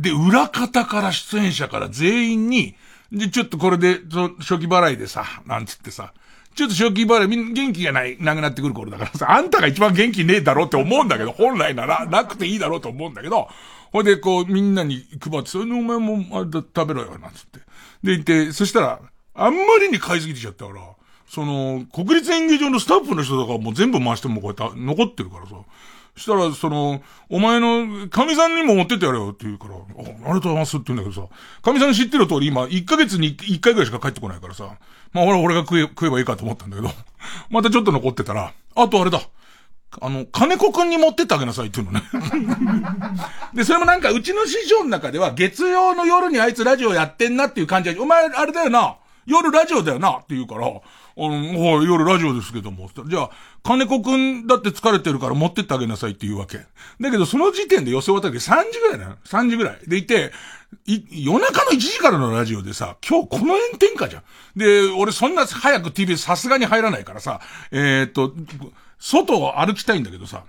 で、裏方から出演者から全員に、で、ちょっとこれで、その初期払いでさ、なんつってさ、ちょっと初期払い、みん元気がない、なくなってくる頃だからさ、あんたが一番元気ねえだろって思うんだけど、本来なら、なくていいだろうと思うんだけど、ほいで、こう、みんなに配って、それお前も、あれだ、食べろよ、なんつって。で、言って、そしたら、あんまりに買いすぎてちゃったから、その、国立演芸場のスタッフの人とかも全部回してもこうやって残ってるからさ、したら、その、お前の、神さんにも持ってってやれよって言うから、あありがとうございますって言うんだけどさ、神さん知ってる通り今、1ヶ月に1回ぐらいしか帰ってこないからさ、まあ俺俺が食え、食えばいいかと思ったんだけど、またちょっと残ってたら、あとあれだ。あの、金子くんに持ってってあげなさいって言うのね。で、それもなんか、うちの師匠の中では、月曜の夜にあいつラジオやってんなっていう感じで、お前、あれだよな。夜ラジオだよなって言うから、あの、夜ラジオですけども。じゃあ、金子くんだって疲れてるから持ってってあげなさいって言うわけ。だけど、その時点で寄せ渡り3時ぐらいだよ。3時ぐらい。でいて、い、夜中の1時からのラジオでさ、今日この炎天下じゃん。で、俺そんな早く TV さすがに入らないからさ、えー、っと、外を歩きたいんだけどさ、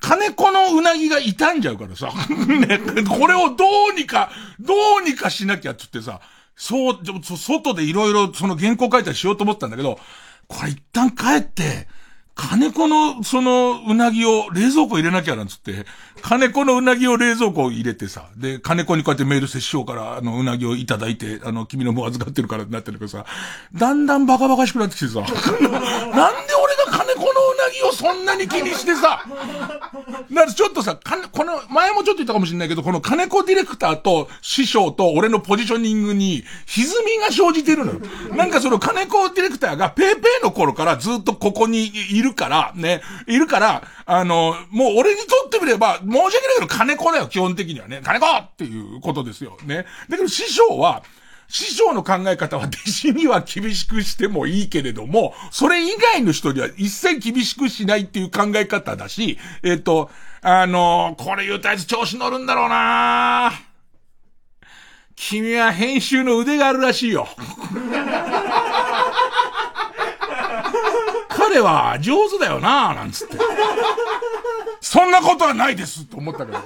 金子のうなぎが傷んじゃうからさ、ね、これをどうにか、どうにかしなきゃって言ってさ、そう、外でいろいろその原稿書いたりしようと思ったんだけど、これ一旦帰って、金子の、その、うなぎを冷蔵庫入れなきゃなんつって、金子のうなぎを冷蔵庫入れてさ、で、金子にこうやってメール接して師匠から、あの、うなぎをいただいて、あの、君のも預かってるからってなってるけどさ、だんだんバカバカしくなってきてさ、なんで俺が金子のうなぎをそんなに気にしてさ、だかちょっとさ、かこの、前もちょっと言ったかもしれないけど、この金子ディレクターと師匠と俺のポジショニングに、歪みが生じてるのよ。なんかその金子ディレクターがペーペーの頃からずっとここにいるから、ね、いるから、あの、もう俺にとってみれば、申し訳ないけど金子だよ、基本的にはね。金子っていうことですよ。ね。だけど師匠は、師匠の考え方は弟子には厳しくしてもいいけれども、それ以外の人には一切厳しくしないっていう考え方だし、えっ、と、あの、これ言うとあいつ調子乗るんだろうな君は編集の腕があるらしいよ。彼は上手だよななんつって。そんなことはないですと思ったけど。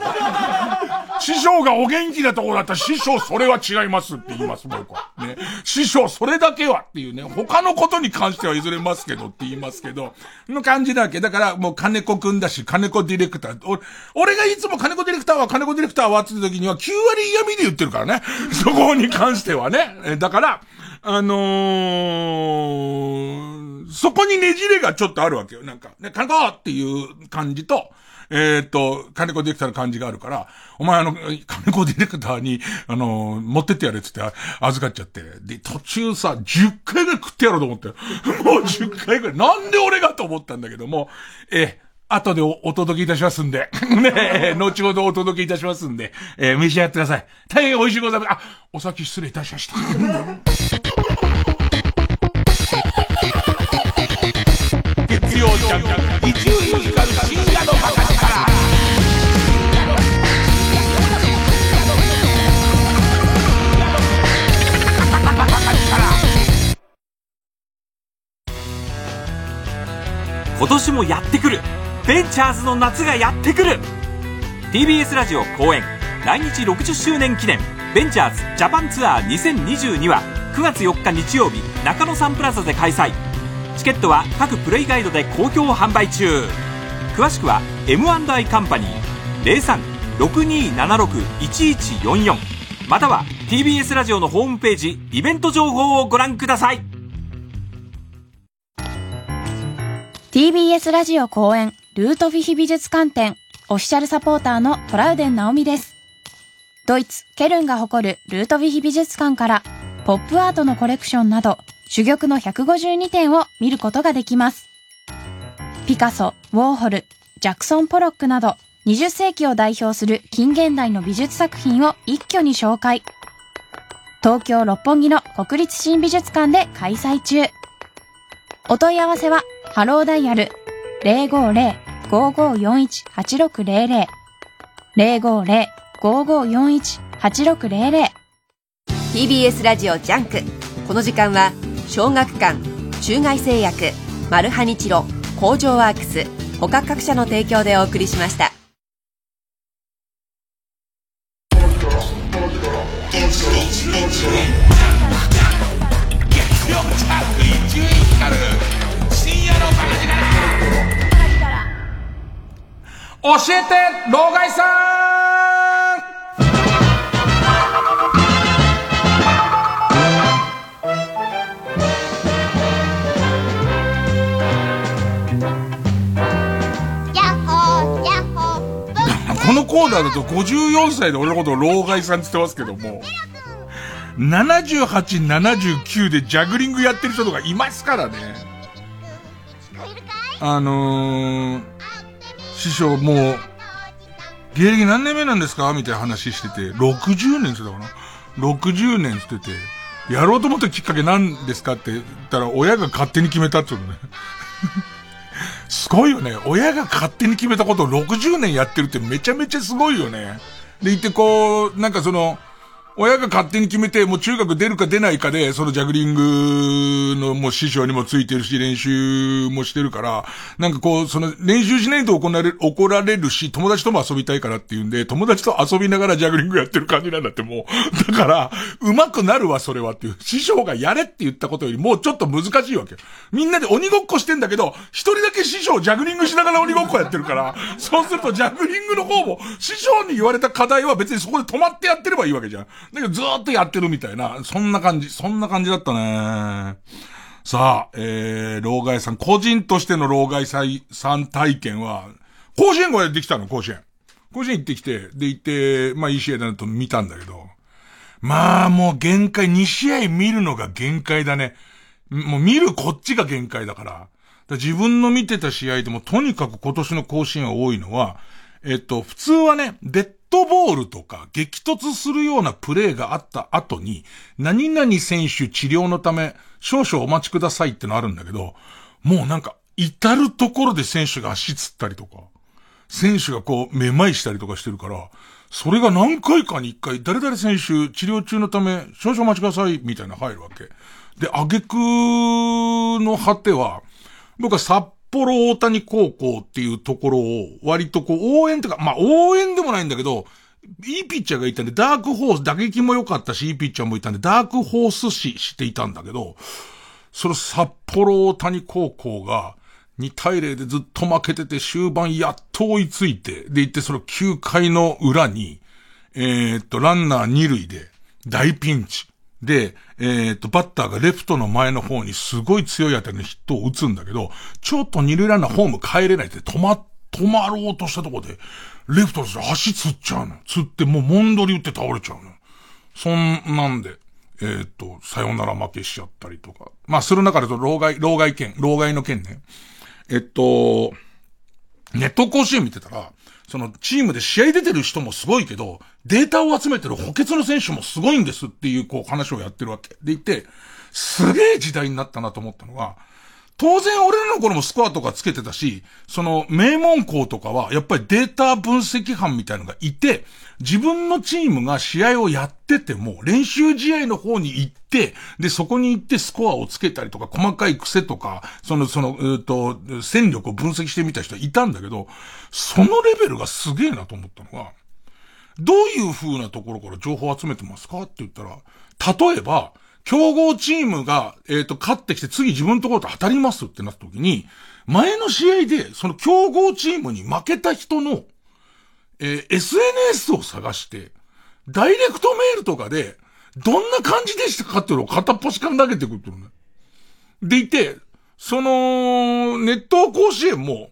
師匠がお元気なところだったら師匠それは違いますって言います、僕は。ね。師匠それだけはっていうね。他のことに関しては譲れますけどって言いますけど、の感じだけ。だからもう金子くんだし、金子ディレクター。俺、俺がいつも金子ディレクターは金子ディレクターはって時には9割嫌味で言ってるからね。そこに関してはね。だから、あのー、そこにねじれがちょっとあるわけよ。なんか、ね、金子っていう感じと、えー、っと、金子ディレクターの感じがあるから、お前あの、金子ディレクターに、あのー、持ってってやれっつって預かっちゃって。で、途中さ、10回ぐらい食ってやろうと思って。もう10回ぐらい。なんで俺がと思ったんだけども、え後でおお届けいたしますんで。ね後ほどお届けいたしますんで、えー、召し上がってください。大変美味しいございます。あ、お先失礼いたしました。月曜ジャンク、伊集院光深夜の今年もやってくる。ベンチャーズの夏がやってくる。TBS ラジオ公演。来日60周年記念。ベンチャーズジャパンツアー2022は9月4日日曜日中野サンプラザで開催。チケットは各プレイガイドで好評販売中。詳しくは M&I カンパニー0362761144または TBS ラジオのホームページイベント情報をご覧ください。TBS ラジオ公演ルートフィヒ美術館展オフィシャルサポーターのトラウデン直美です。ドイツ、ケルンが誇るルートフィヒ美術館からポップアートのコレクションなど珠玉の152点を見ることができます。ピカソ、ウォーホル、ジャクソン・ポロックなど20世紀を代表する近現代の美術作品を一挙に紹介。東京六本木の国立新美術館で開催中。お問い合わせは、ハローダイヤル050-5541-8600 050-5541-8600 TBS ラジオ JUNK。この時間は小学館中外製薬マルハニチロ工場ワークス他各社の提供でお送りしました教えて老害さんこのコーナーだと54歳で俺のことを老害さんって言ってますけども、78、79でジャグリングやってる人とかいますからね。あのー、師匠もう、芸歴何年目なんですか？みたいな話してて、60年って言ったかな ?60 年って言ってて、やろうと思ったきっかけ何ですかって言ったら、親が勝手に決めたってことね。すごいよね。親が勝手に決めたことを60年やってるってめちゃめちゃすごいよね。で、いてこう、なんかその、親が勝手に決めて、もう中学出るか出ないかで、そのジャグリングのもう師匠にもついてるし、練習もしてるから、なんかこう、その練習しないと怒られる、怒られるし、友達とも遊びたいからっていうんで、友達と遊びながらジャグリングやってる感じなんだってもう。だから、上手くなるわ、それはっていう。師匠がやれって言ったことよりもうちょっと難しいわけ。みんなで鬼ごっこしてんだけど、一人だけ師匠ジャグリングしながら鬼ごっこやってるから、そうするとジャグリングの方も、師匠に言われた課題は別にそこで止まってやってればいいわけじゃん。だけどずーっとやってるみたいな、そんな感じ、そんな感じだったね。さあ、えー、老害さん、個人としての老害さん体験は、甲子園これできたの、甲子園。甲子園行ってきて、で行って、まあいい試合だなと見たんだけど、まあもう限界、2試合見るのが限界だね。もう見るこっちが限界だから。から自分の見てた試合でもとにかく今年の甲子園が多いのは、えっと、普通はね、デッドボールとか激突するようなプレーがあった後に、何々選手治療のため少々お待ちくださいってのあるんだけど、もうなんか、至るところで選手が足つったりとか、選手がこう、めまいしたりとかしてるから、それが何回かに一回、誰々選手治療中のため少々お待ちください、みたいな入るわけ。で、挙句の果ては、僕は札幌大谷高校っていうところを割とこう応援とか、まあ応援でもないんだけど、いいピッチャーがいたんで、ダークホース、打撃も良かったし、いいピッチャーもいたんで、ダークホース視していたんだけど、その札幌大谷高校が、2対0でずっと負けてて終盤やっと追いついて、で行ってその9回の裏に、えー、っと、ランナー2塁で大ピンチ。で、えー、っと、バッターがレフトの前の方にすごい強い当たりのヒットを打つんだけど、ちょっと二塁ランナーホーム帰れないって止ま、止まろうとしたところで、レフトの足つっちゃうの。つってもうモンドリ打って倒れちゃうの。そんなんで、えー、っと、さよなら負けしちゃったりとか。まあ、する中でと、老害、老害剣、老害の剣ね。えっと、ネット甲子園見てたら、そのチームで試合出てる人もすごいけど、データを集めてる補欠の選手もすごいんですっていうこう話をやってるわけ。でいて、すげえ時代になったなと思ったのは、当然俺らの頃もスコアとかつけてたし、その名門校とかはやっぱりデータ分析班みたいのがいて、自分のチームが試合をやってても練習試合の方に行って、で、そこに行ってスコアをつけたりとか、細かい癖とか、その、その、えっと、戦力を分析してみた人いたんだけど、そのレベルがすげえなと思ったのが、どういう風なところから情報を集めてますかって言ったら、例えば、競合チームが、えっ、と、勝ってきて次自分のところと当たりますってなった時に、前の試合で、その競合チームに負けた人の、えー、SNS を探して、ダイレクトメールとかで、どんな感じでしたかっていうのを片っ端から投げてくるってね。でいて、その、ネット甲子園も、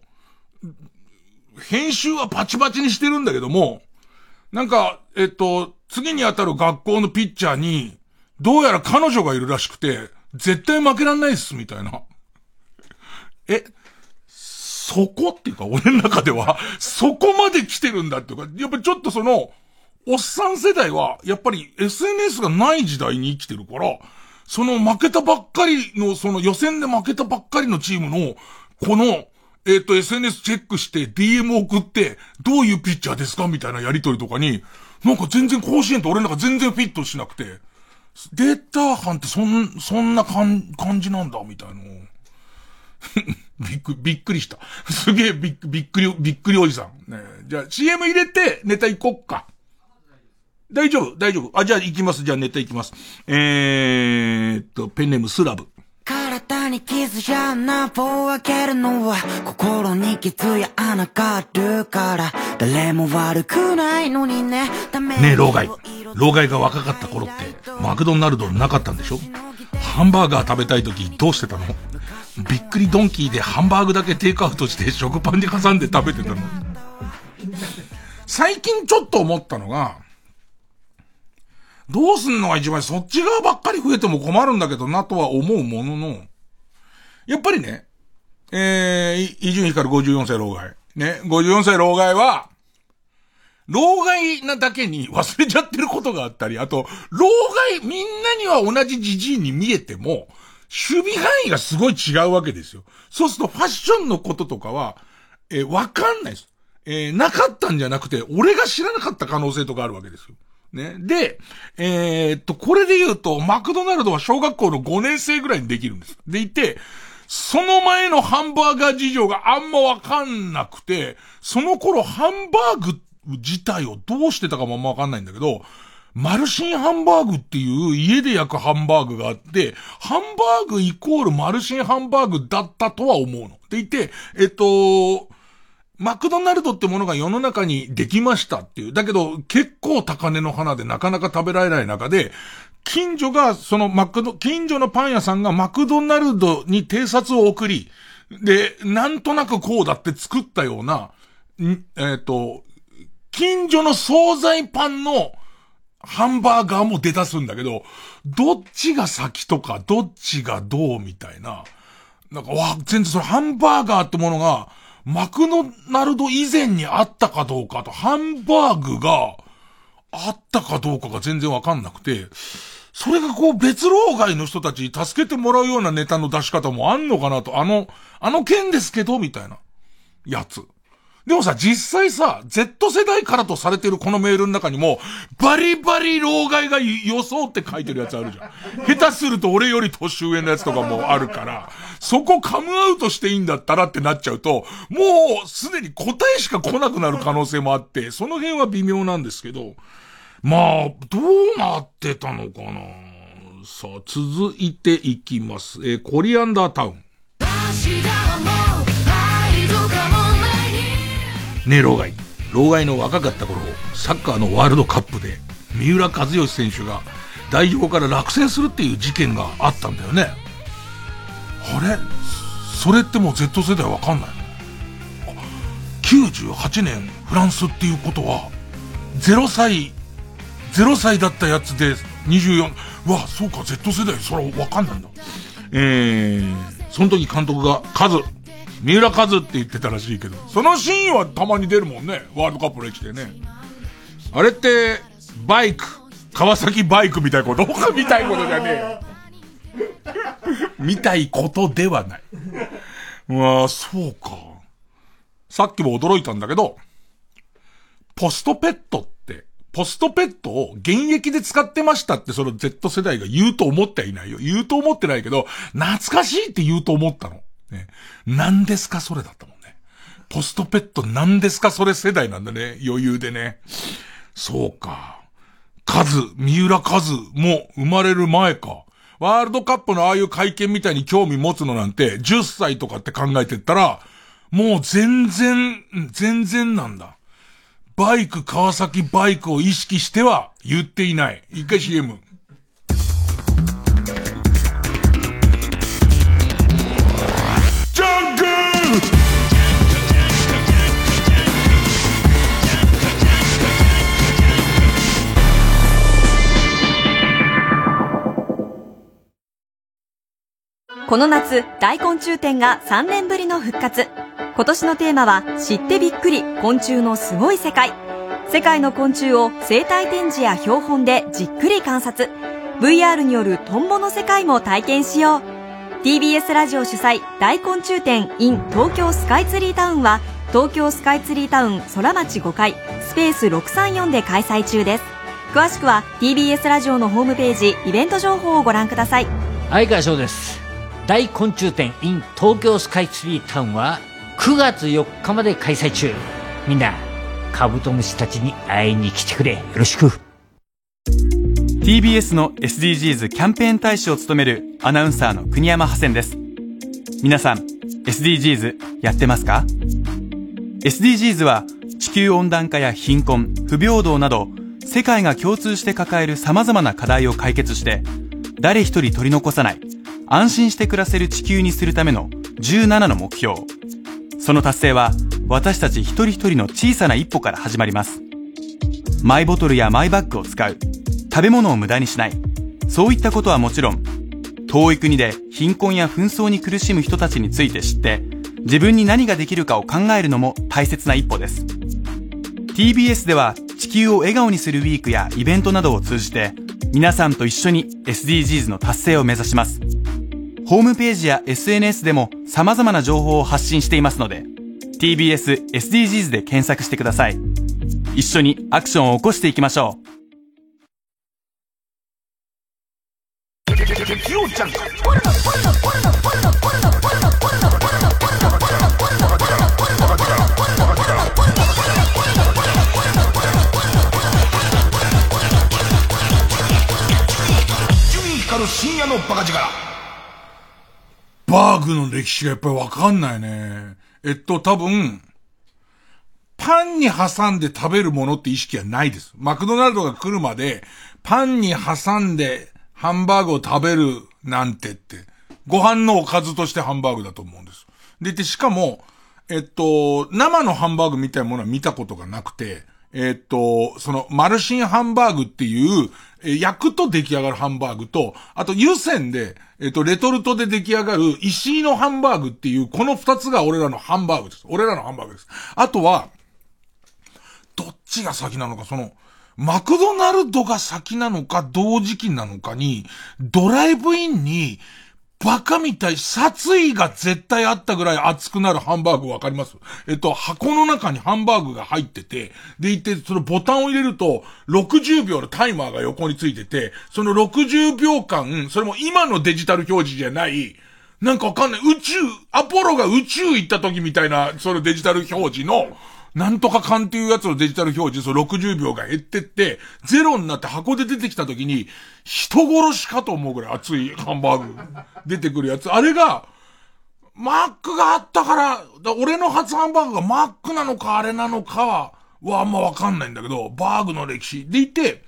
編集はパチパチにしてるんだけども、なんか、えっと、次に当たる学校のピッチャーに、どうやら彼女がいるらしくて、絶対負けらんないっす、みたいな。え、そこっていうか、俺の中では、そこまで来てるんだっていうか、やっぱちょっとその、おっさん世代は、やっぱり SNS がない時代に生きてるから、その負けたばっかりの、その予選で負けたばっかりのチームの、この、えっ、と、SNS チェックして DM 送って、どういうピッチャーですかみたいなやりとりとかに、なんか全然甲子園と俺なんか全然フィットしなくて、データ班ってそん、そんな感感じなんだ、みたいな。びっくり、びっくりした。すげえびっびっくり、びっくりおじさん。ねじゃあ CM 入れてネタ行こっか。大丈夫大丈夫あ、じゃあ行きます。じゃあネタ行きます。えーっと、ペンネームスラブ。体に傷じゃなぼ開けるのは心に傷や穴があるから。誰も悪くないのにね。ねえ、老害。老害が若かった頃って、マクドナルドなかったんでしょ？ハンバーガー食べたい時どうしてたの？びっくりドンキーでハンバーグだけテイクアウトして食パンに挟んで食べてたの。最近ちょっと思ったのが、どうすんのが一番そっち側ばっかり増えても困るんだけどなとは思うものの、やっぱりね、えー、伊集院光54歳老害。ね、54歳老害は、老害なだけに忘れちゃってることがあったり、あと、老害、みんなには同じじじいに見えても、守備範囲がすごい違うわけですよ。そうするとファッションのこととかは、えー、わかんないです。えー、なかったんじゃなくて、俺が知らなかった可能性とかあるわけですよ。ね。で、えー、っと、これで言うと、マクドナルドは小学校の5年生ぐらいにできるんです。でいて、その前のハンバーガー事情があんまわかんなくて、その頃ハンバーグ自体をどうしてたかもあんまわかんないんだけど、マルシンハンバーグっていう家で焼くハンバーグがあって、ハンバーグイコールマルシンハンバーグだったとは思うの。でいて、えっと、マクドナルドってものが世の中にできましたっていう。だけど、結構高値の花でなかなか食べられない中で、近所が、そのマクド、近所のパン屋さんがマクドナルドに偵察を送り、で、なんとなくこうだって作ったような、んえっ、ー、と、近所の惣菜パンのハンバーガーも出だすんだけど、どっちが先とか、どっちがどうみたいな。なんか、わ、全然そのハンバーガーってものが、マクドナルド以前にあったかどうかと、ハンバーグがあったかどうかが全然わかんなくて、それがこう別老害の人たちに助けてもらうようなネタの出し方もあんのかなと、あの、あの件ですけど、みたいな、やつ。でもさ、実際さ、Z 世代からとされてるこのメールの中にも、バリバリ老害が予想って書いてるやつあるじゃん。下手すると俺より年上のやつとかもあるから、そこカムアウトしていいんだったらってなっちゃうと、もうすでに答えしか来なくなる可能性もあって、その辺は微妙なんですけど、まあ、どうなってたのかなさあ、続いていきます。えー、コリアンダータウン。ねえ、老害。老害の若かった頃、サッカーのワールドカップで、三浦知良選手が代表から落選するっていう事件があったんだよね。あれ？それってもう Z 世代わかんないの？98年フランスっていうことは、0歳、0歳だったやつで24、うわ、そうか、Z 世代、それわかんないんだ。えー、その時監督が、カズ、三浦和って言ってたらしいけど、そのシーンはたまに出るもんね。ワールドカップの歴でね。あれって、バイク、川崎バイクみたいなこと？見たいことじゃねえよ。見たいことではない。うわそうか。さっきも驚いたんだけど、ポストペットって、ポストペットを現役で使ってましたってその Z 世代が言うと思ってはいないよ。言うと思ってないけど、懐かしいって言うと思ったの。ね。何ですかそれだったもんね。ポストペット何ですかそれ世代なんだね。余裕でね。そうか。カズ、三浦カズも生まれる前か。ワールドカップのああいう会見みたいに興味持つのなんて、10歳とかって考えてったら、もう全然、全然なんだ。バイク、川崎バイクを意識しては言っていない。一回 CM。この夏、大昆虫展が3年ぶりの復活。今年のテーマは、知ってびっくり、昆虫のすごい世界。世界の昆虫を生態展示や標本でじっくり観察。VR によるトンボの世界も体験しよう。TBS ラジオ主催大昆虫展 in 東京スカイツリータウンは東京スカイツリータウン空町5階スペース634で開催中です詳しくは TBS ラジオのホームページイベント情報をご覧ください相川翔です大昆虫展 in 東京スカイツリータウンは9月4日まで開催中。みんなカブトムシたちに会いに来てくれ。よろしく。TBS の SDGs キャンペーン大使を務めるアナウンサーの国山ハセンです。皆さん SDGs やってますか？SDGs は地球温暖化や貧困不平等など世界が共通して抱える様々な課題を解決して誰一人取り残さない安心して暮らせる地球にするための17の目標。その達成は私たち一人一人の小さな一歩から始まります。マイボトルやマイバッグを使う。食べ物を無駄にしない。そういったことはもちろん遠い国で貧困や紛争に苦しむ人たちについて知って自分に何ができるかを考えるのも大切な一歩です。TBS では地球を笑顔にするウィークやイベントなどを通じて皆さんと一緒に SDGs の達成を目指します。ホームページや SNS でも様々な情報を発信していますので TBS SDGs で検索してください。一緒にアクションを起こしていきましょう。ジャンク伊集院光る深夜のバカ力。バーグの歴史がやっぱりわかんないね。えっと、多分、パンに挟んで食べるものって意識はないです。マクドナルドが来るまで、パンに挟んでハンバーグを食べるなんてって、ご飯のおかずとしてハンバーグだと思うんです。で、で、しかも、えっと、生のハンバーグみたいなものは見たことがなくて、えっと、その、マルシンハンバーグっていう、え焼くと出来上がるハンバーグと、あと湯煎で、えっと、レトルトで出来上がる石井のハンバーグっていう、この二つが俺らのハンバーグです。俺らのハンバーグです。あとは、どっちが先なのか、その、マクドナルドが先なのか同時期なのかに、ドライブインに、バカみたい、殺意が絶対あったぐらい熱くなるハンバーグわかります？えっと、箱の中にハンバーグが入ってて、でいて、そのボタンを入れると、60秒のタイマーが横についてて、その60秒間、それも今のデジタル表示じゃない、なんかわかんない、宇宙、アポロが宇宙行った時みたいな、そのデジタル表示の、なんとか缶っていうやつのデジタル表示、その60秒が減ってって、ゼロになって箱で出てきた時に、人殺しかと思うぐらい熱いハンバーグ出てくるやつ。あれが、マックがあったから、だ俺の初ハンバーグがマックなのかあれなのかは、はあんまわかんないんだけど、バーグの歴史でいて、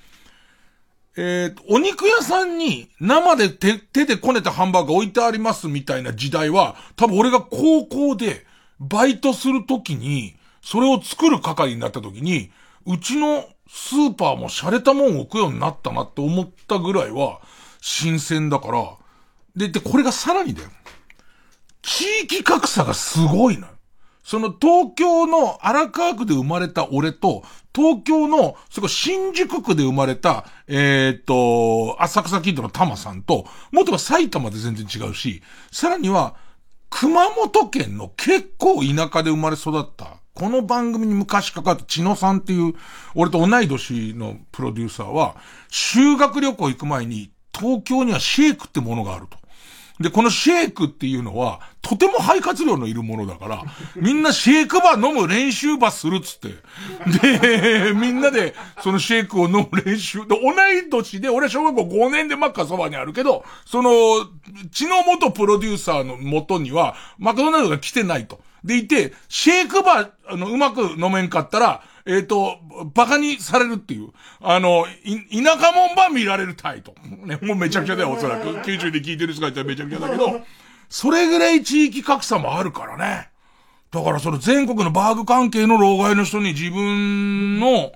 えー、お肉屋さんに生で手手でこねたハンバーグ置いてありますみたいな時代は、多分俺が高校でバイトするときに、それを作る係になった時に、うちのスーパーも洒落たもん置くようになったなって思ったぐらいは、新鮮だから、で、で、これがさらにだよ。地域格差がすごいのよ。その東京の荒川区で生まれた俺と、東京の、そこ新宿区で生まれた、えっ、と、浅草キッドの玉さんと、もっとは埼玉で全然違うし、さらには、熊本県の結構田舎で生まれ育ったこの番組に昔かかった千野さんっていう、俺と同い年のプロデューサーは、修学旅行行く前に、東京にはシェイクってものがあると。で、このシェイクっていうのは、とても肺活量のいるものだから、みんなシェイクバー飲む練習場するっつって。で、みんなで、そのシェイクを飲む練習。で、同い年で、俺小学校5年でマッカそばにあるけど、その、血の元プロデューサーの元には、マクドナルドが来てないと。でいて、シェイクバー、あの、うまく飲めんかったら、えっ、ー、と、バカにされるっていう。あの、い、田舎もんば見られるタイと。ね、もうめちゃくちゃだよ、おそらく。九州で聞いてる人がいたらめちゃくちゃだけど、それぐらい地域格差もあるからね。だからその全国のバーグ関係の老害の人に自分の、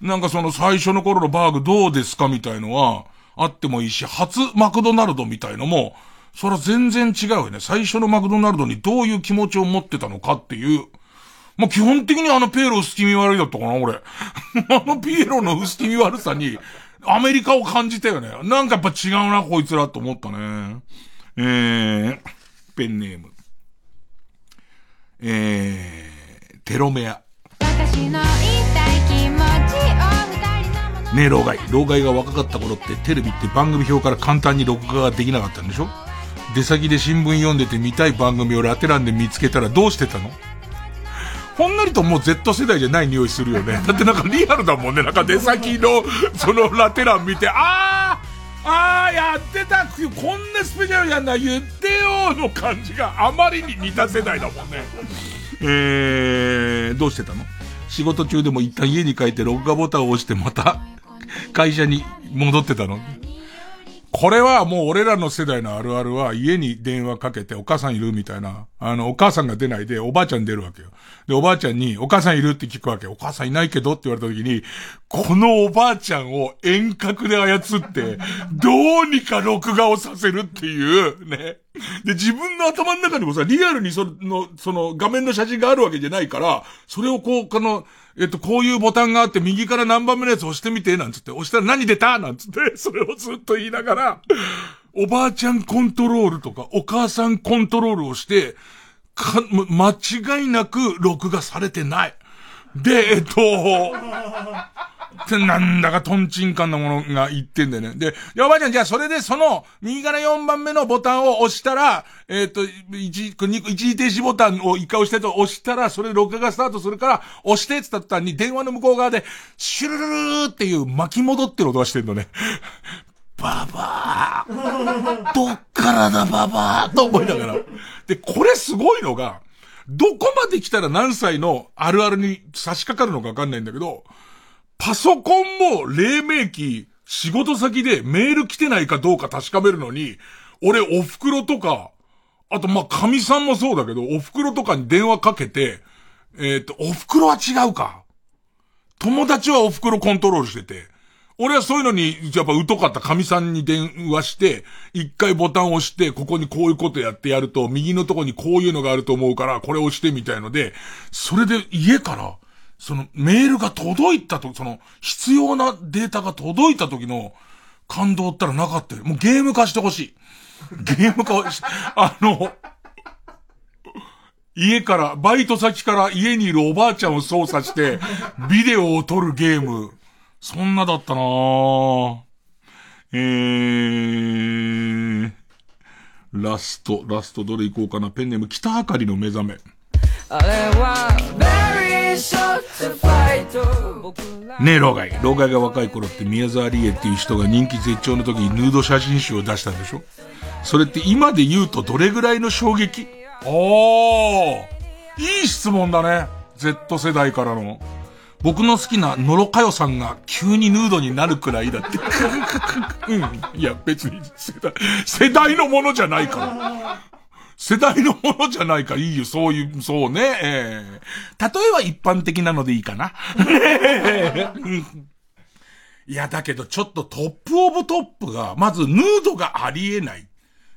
なんかその最初の頃のバーグどうですかみたいのは、あってもいいし、初マクドナルドみたいのも、それは全然違うよね。最初のマクドナルドにどういう気持ちを持ってたのかっていう。まあ、基本的にあのペーロ薄気味悪いだったかな、俺。あのピエロの薄気味悪さに、アメリカを感じたよね。なんかやっぱ違うな、こいつらと思ったね。えー、ペンネーム。えー、テロメア。ねえ、老害。老害が若かった頃ってテレビって番組表から簡単に録画ができなかったんでしょ？出先で新聞読んでて見たい番組をラテ欄で見つけたらどうしてたの？ほんのりともう Z 世代じゃない匂いするよね。だってなんかリアルだもんね。なんか出先の、そのラテ欄見て、あーあーやってたこんなスペシャルやんな言ってよの感じがあまりに似た世代だもんね。えー、どうしてたの？仕事中でも一旦家に帰って録画ボタンを押してまた会社に戻ってたの？これはもう俺らの世代のあるあるは家に電話かけてお母さんいるみたいな。あの、お母さんが出ないでおばあちゃん出るわけよ。で、おばあちゃんにお母さんいるって聞くわけ。お母さんいないけどって言われた時に、このおばあちゃんを遠隔で操って、どうにか録画をさせるっていう、ね。で、自分の頭の中にもさ、リアルにその、その画面の写真があるわけじゃないから、それをこう、この、えっと、こういうボタンがあって、右から何番目のやつ押してみて、なんつって、押したら何出た？なんつって、それをずっと言いながら、おばあちゃんコントロールとか、お母さんコントロールをして、か、間違いなく録画されてない。で、えっと、なんだかトンチンカンなものが言ってんだよね。で、おばあちゃん、じゃあそれでその、右から4番目のボタンを押したら、えっ、ー、と、一、一時停止ボタンを一回押してと押したら、それ録画がスタートするから、押してって言ったに、電話の向こう側で、シュルルルーっていう巻き戻ってる音がしてんのね。ババー。どっからだババーと思いながら。で、これすごいのが、どこまで来たら何歳のあるあるに差し掛かるのかわかんないんだけど、パソコンも黎明期、仕事先でメール来てないかどうか確かめるのに、俺お袋とか、あとまあ、神さんもそうだけど、お袋とかに電話かけて、えっ、ー、と、お袋は違うか。友達はお袋コントロールしてて、俺はそういうのに、やっぱ疎かった神さんに電話して、一回ボタンを押して、ここにこういうことやってやると、右のとこにこういうのがあると思うから、これ押してみたいので、それで家から、そのメールが届いたと、その必要なデータが届いた時の感動ったらなかったよ。もうゲーム化してほしい。ゲーム化し、あの、家から、バイト先から家にいるおばあちゃんを操作して、ビデオを撮るゲーム。そんなだったなぁ。えー、ラスト、ラストどれ行こうかな。ペンネーム北あかりの目覚め。ねえ、老害。老害が若い頃って宮沢りえっていう人が人気絶頂の時にヌード写真集を出したんでしょ？それって今で言うとどれぐらいの衝撃？おーいい質問だね。Z 世代からの。僕の好きな野呂佳代さんが急にヌードになるくらいだって。うん。いや、別に世代、世代のものじゃないから。世代のものじゃないか、いいよ、そういう、そうね、えー、例えば一般的なのでいいかな。いや、だけどちょっとトップオブトップが、まずヌードがありえない。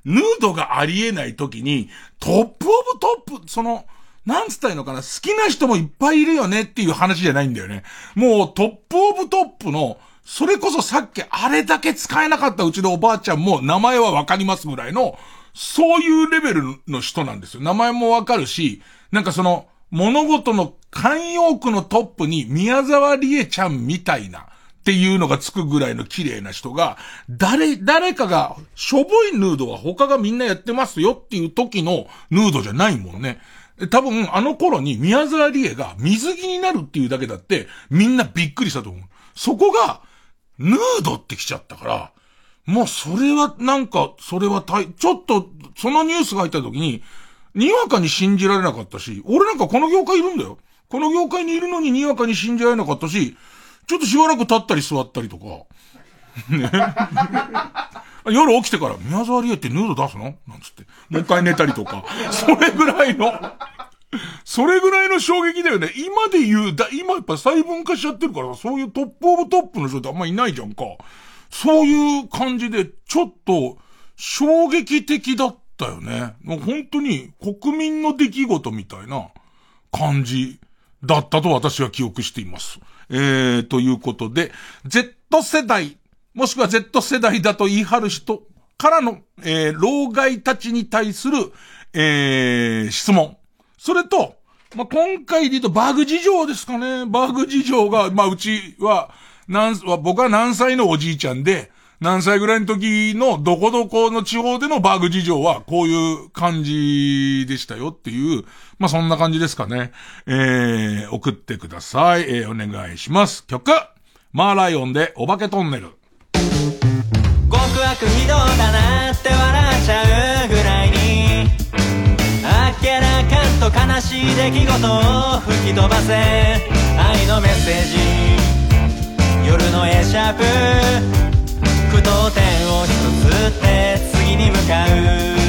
ヌードがありえない時に、トップオブトップ、その、なんつったらいいのかな、好きな人もいっぱいいるよねっていう話じゃないんだよね。もうトップオブトップの、それこそさっきあれだけ使えなかったうちのおばあちゃんも名前はわかりますぐらいの、そういうレベルの人なんですよ。名前もわかるし、なんかその、物事の慣用句のトップに宮沢りえちゃんみたいなっていうのがつくぐらいの綺麗な人が、誰、誰かが、しょぼいヌードは他がみんなやってますよっていう時のヌードじゃないもんね。多分、あの頃に宮沢りえが水着になるっていうだけだって、みんなびっくりしたと思う。そこが、ヌードってきちゃったから、もうそれはなんか、それはたい、ちょっと、そのニュースが入った時に、にわかに信じられなかったし、俺なんかこの業界いるんだよ。この業界にいるのににわかに信じられなかったし、ちょっとしばらく立ったり座ったりとか。ね。夜起きてから、宮沢りえってヌード出すの？なんつって。もう一回寝たりとか。それぐらいの、それぐらいの衝撃だよね。今で言う、だ、今やっぱ細分化しちゃってるから、そういうトップオブトップの人ってあんまいないじゃんか。そういう感じで、ちょっと、衝撃的だったよね。もう本当に国民の出来事みたいな感じだったと私は記憶しています。えー、ということで、Z 世代、もしくは Z 世代だと言い張る人からの、えー、老害たちに対する、えー、質問。それと、まあ、今回で言うとバグ事情ですかね。バグ事情が、まあ、うちは、なん、僕は何歳のおじいちゃんで、何歳ぐらいの時のどこどこの地方でのバグ事情はこういう感じでしたよっていう、まあ、そんな感じですかね。えー、送ってください。えー、お願いします。曲マーライオンでお化けトンネル。極悪非道だなって笑っちゃうぐらいに。あっけらかんと悲しい出来事を吹き飛ばせ。愛のメッセージ。夜のエシャープ句読点を一つって次に向かう。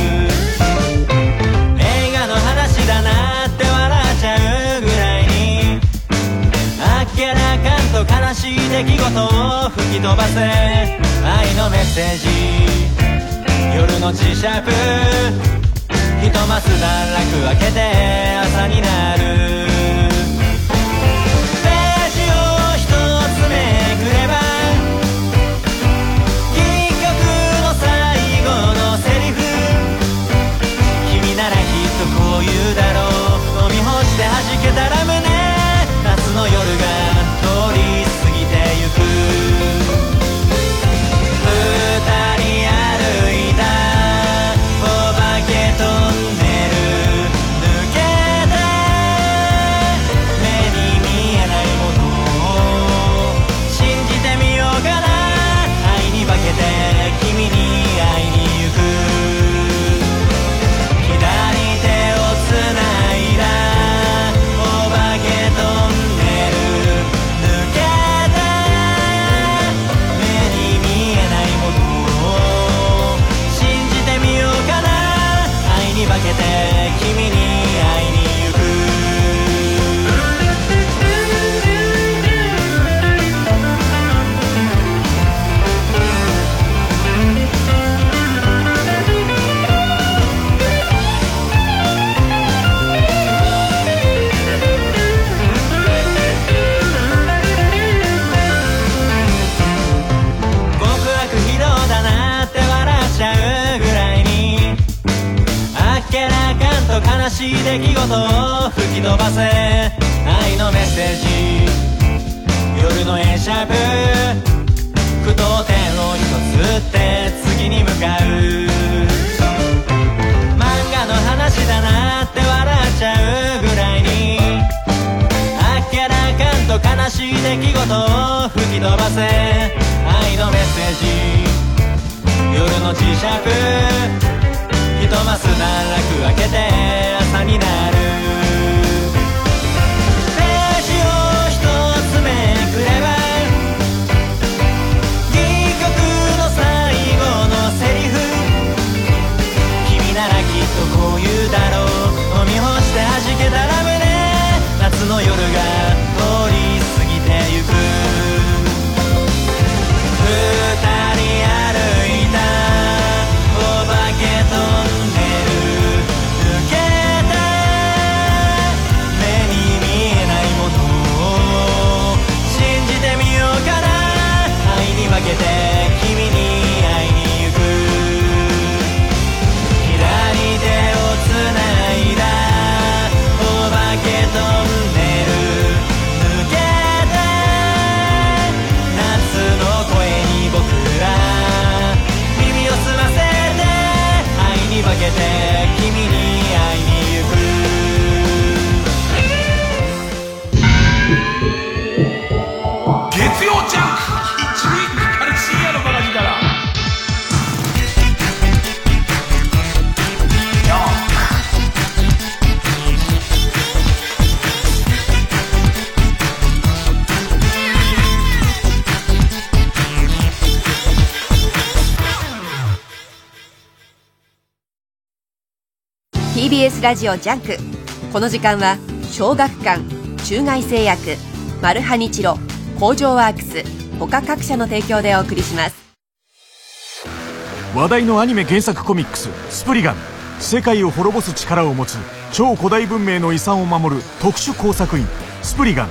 と悲しい出来事を吹き飛ばせ。愛のメッセージ。夜の磁石。ひとまず段落開けて朝になる。しい出来事を吹き飛ばせ愛のメッセージ夜のエシャープ句読点を一つって次に向かう漫画の話だなって笑っちゃうぐらいにあっけらかんと悲しい出来事を吹き飛ばせ愛のメッセージ夜の磁石ひとまず段落開けてになる。げて君にラジオ JUNK。この時間は小学館中外製薬マルハニチロ工場ワークス他各社の提供でお送りします。話題のアニメ原作コミックス「スプリガン」世界を滅ぼす力を持つ超古代文明の遺産を守る特殊工作員スプリガン。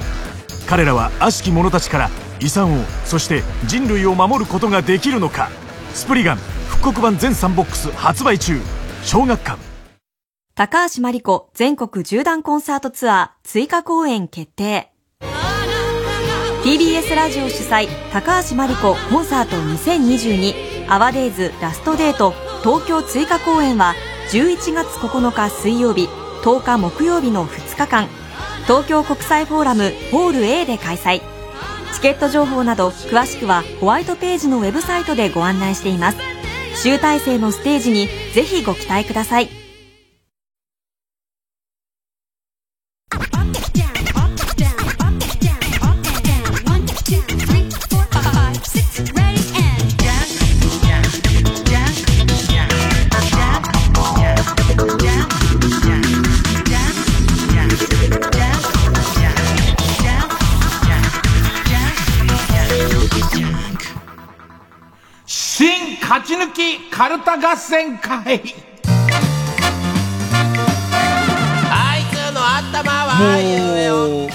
彼らは悪しき者たちから遺産をそして人類を守ることができるのか。スプリガン復刻版全3ボックス発売中。小学館。高橋真理子全国縦断コンサートツアー追加公演決定。TBS ラジオ主催高橋真理子コンサート2022アワデイズラストデート東京追加公演は11月9日水曜日10日木曜日の2日間東京国際フォーラムホール A で開催。チケット情報など詳しくはホワイトページのウェブサイトでご案内しています。集大成のステージにぜひご期待ください。きカルタ合戦会あいつの頭はもう、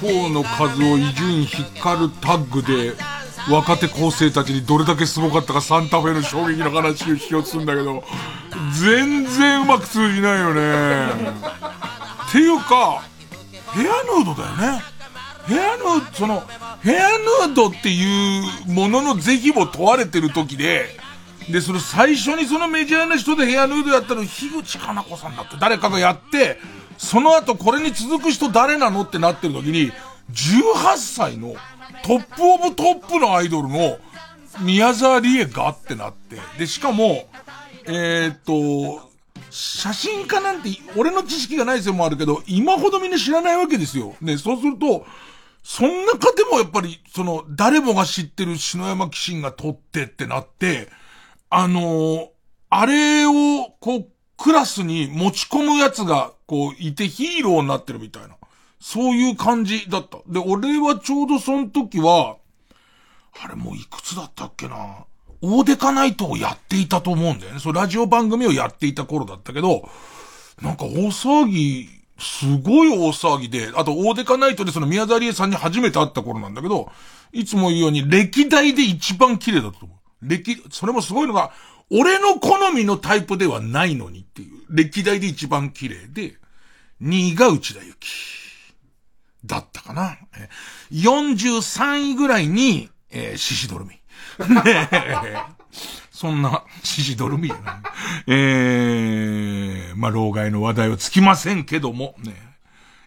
河野和夫、伊集院光るタッグで、若手構成たちにどれだけすごかったかサンタフェの衝撃の話をしようとするんだけど、全然うまく通じないよね。っていうか、ヘアヌードだよね。ヘアヌード、その、ヘアヌードっていうものの是非も問われてる時で、で、その最初にそのメジャーな人でヘアヌードやったの樋口かな子さんだって誰かがやって、その後これに続く人誰なのってなってる時に、18歳のトップオブトップのアイドルの宮沢りえがってなって、で、しかも、えーっと、写真家なんて、俺の知識がないせいもあるけど、今ほどみんな知らないわけですよ。ね、そうすると、そんな中でもやっぱり、その、誰もが知ってる篠山紀信が撮ってってなって、あのーあれを、こう、クラスに持ち込むやつが、こう、いてヒーローになってるみたいな。そういう感じだった。で、俺はちょうどその時は、あれもういくつだったっけな。大デカナイトをやっていたと思うんだよね。そう、ラジオ番組をやっていた頃だったけど、なんか大騒ぎ、すごい大騒ぎで、あと大デカナイトでその宮沢りえさんに初めて会った頃なんだけど、いつも言うように歴代で一番綺麗だったと思う。歴、それもすごいのが、俺の好みのタイプではないのにっていう。歴代で一番綺麗で、2位が内田有紀。だったかな。43位ぐらいに、えー、シシドルミ。ねえそんな、シシドルミじゃない。えー、まあ、老害の話題はつきませんけども、ね。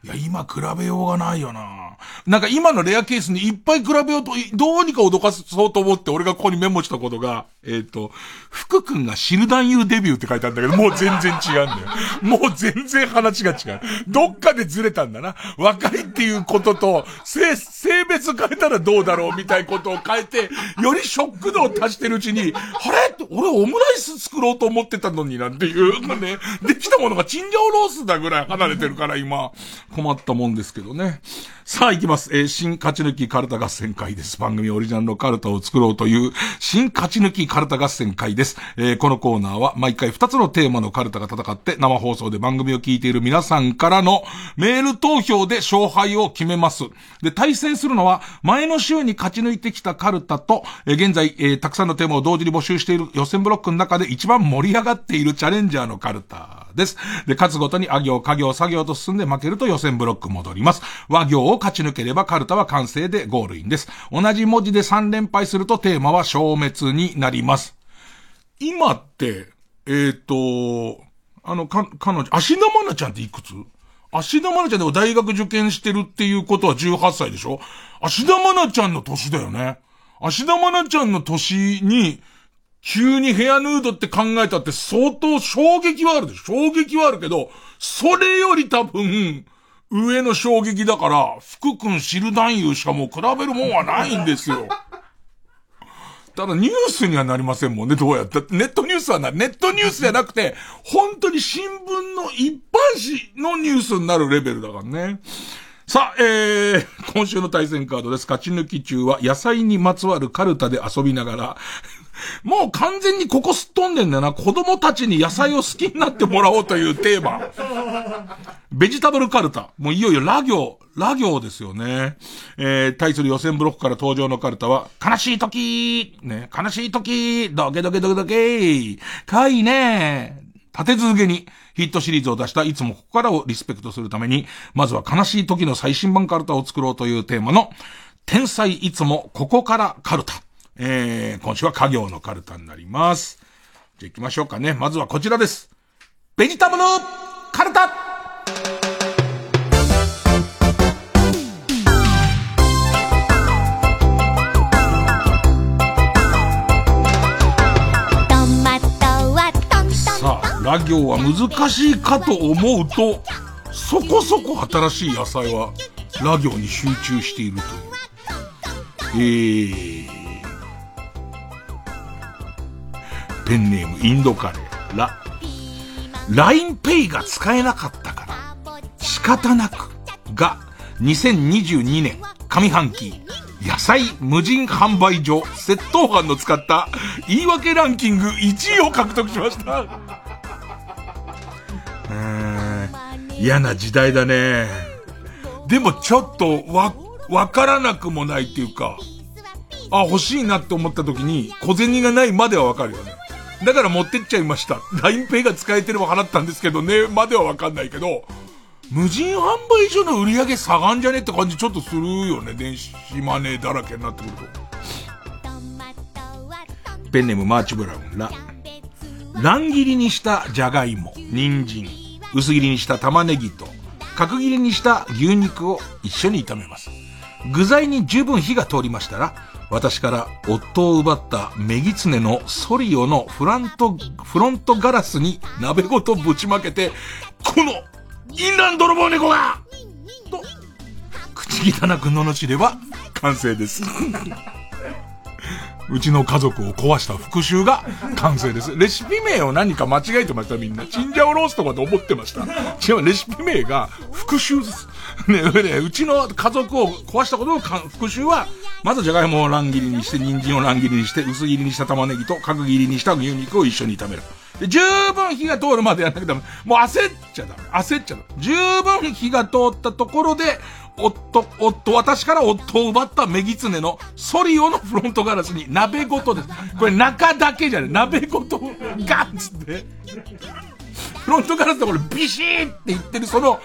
いや、今比べようがないよな。なんか今のレアケースにいっぱい比べようと、どうにか脅かそうと思って俺がここにメモしたことが、えっ、と、福くんがシルダンユーデビューって書いてあるんだけど、もう全然違うんだよ。もう全然話が違う。どっかでずれたんだな。若いっていうことと、性、性別変えたらどうだろうみたいなことを変えて、よりショック度を足してるうちに、あれ？俺オムライス作ろうと思ってたのになんていう、ね、できたものがチンジャオロースだぐらい離れてるから今、困ったもんですけどね。さあ行きます。えー新勝ち抜きカルタ合戦会です。番組オリジナルのカルタを作ろうという、新勝ち抜きカルタ合戦会です。えーこのコーナーは毎回2つのテーマのカルタが戦って生放送で番組を聞いている皆さんからのメール投票で勝敗を決めます。で、対戦するのは前の週に勝ち抜いてきたカルタと、えー現在、えーたくさんのテーマを同時に募集している予選ブロックの中で一番盛り上がっているチャレンジャーのカルタです。で、勝つごとにあ行、家行、作業と進んで負けると予選ブロック戻ります。和行を勝ち抜ければカルタは完成でゴールインです。同じ文字で3連敗するとテーマは消滅になります。今って、えっ、と、あの、か、彼女、芦田愛菜ちゃんっていくつ？芦田愛菜ちゃんでも大学受験してるっていうことは18歳でしょ？芦田愛菜ちゃんの年だよね。芦田愛菜ちゃんの年に、急にヘアヌードって考えたって相当衝撃はあるでしょ？衝撃はあるけど、それより多分、上の衝撃だから、福君知る男優しかもう比べるもんはないんですよ。ただニュースにはなりませんもんね、どうやった。ネットニュースはなる。ネットニュースじゃなくて、本当に新聞の一般紙のニュースになるレベルだからね。さあ、えー、今週の対戦カードです。勝ち抜き中は野菜にまつわるカルタで遊びながら、もう完全にここすっ飛んでんだよな。子供たちに野菜を好きになってもらおうというテーマ。ベジタブルカルタ。もういよいよラ行、ラ行ですよね。えー、対する予選ブロックから登場のカルタは、悲しい時ね、悲しい時ドケドケドケドケかいね立て続けにヒットシリーズを出したいつもここからをリスペクトするために、まずは悲しい時の最新版カルタを作ろうというテーマの、天才いつもここからカルタ。えー、今週は家業のカルタになります。じゃ行きましょうかね。まずはこちらです。ベジタブルカルタさあ、ラ行は難しいかと思うと、そこそこ新しい野菜は、ラ行に集中しているという。えー、ペンネームインドカレー、ラ、LINEPay が使えなかったから、仕方なく、が、2022年上半期、野菜無人販売所窃盗犯の使った言い訳ランキング1位を獲得しました。うん、嫌な時代だね。でもちょっとわ、わからなくもないっていうか、あ、欲しいなって思った時に小銭がないまではわかるよね。だから持ってっちゃいました。LINEPay が使えてれば払ったんですけどね、まではわかんないけど、無人販売所の売り上げ下がんじゃねって感じちょっとするよね。電子マネーだらけになってくると。ペンネームマーチブラウンラ。乱切りにしたじゃがいも、人参、薄切りにした玉ねぎと、角切りにした牛肉を一緒に炒めます。具材に十分火が通りましたら、私から夫を奪ったメギツネのソリオのフラント、フロントガラスに鍋ごとぶちまけて、この、インラン泥棒猫がと、口汚く罵れば完成です。うちの家族を壊した復讐が完成です。レシピ名を何か間違えてましたみんな。チンジャオロースとかと思ってました。違う、レシピ名が復讐です。ね、ね、うちの家族を壊したことの復讐は、まずじゃがいもを乱切りにして、人参を乱切りにして、薄切りにした玉ねぎと角切りにした牛肉を一緒に炒める。で、十分火が通るまでやんなきゃダメ。もう焦っちゃダメ。焦っちゃダメ。十分火が通ったところで、夫、夫、私から夫を奪ったメギツネのソリオのフロントガラスに鍋ごとです。これ中だけじゃない。鍋ごとガンつって。フロントガラスでこれビシーって言ってるその、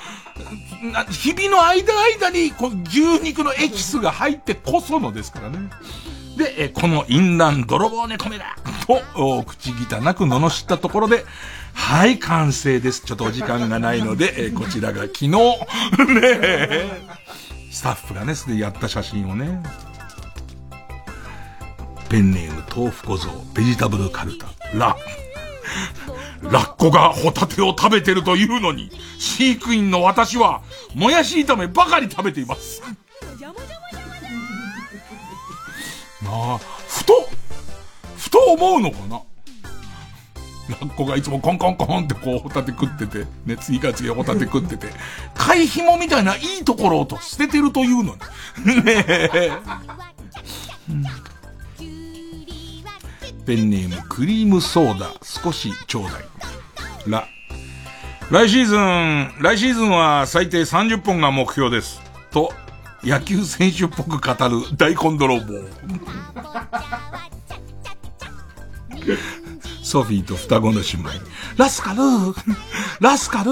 日々の間間にこの牛肉のエキスが入ってこそのですからね。で、えこの淫乱泥棒猫目だと、口汚く罵ったところで、はい、完成です。ちょっとお時間がないので、えこちらが昨日、ねスタッフがね、すでにやった写真をね、ペンネーム豆腐小僧、ベジタブルカルタ、ラ。ラッコがホタテを食べてるというのに、飼育員の私は、もやし炒めばかり食べています。な あ、ふと、ふと思うのかなラッコがいつもコンコンコンってこうホタテ食ってて、ね、次から次へホタテ食ってて、貝紐みたいないいところをと捨ててるというのに。ねえ。ペンネームクリームソーダ少しちょうだい。ら。来シーズン、来シーズンは最低30本が目標です。と、野球選手っぽく語る大根泥棒。ソフィーと双子の姉妹。ラスカルラスカル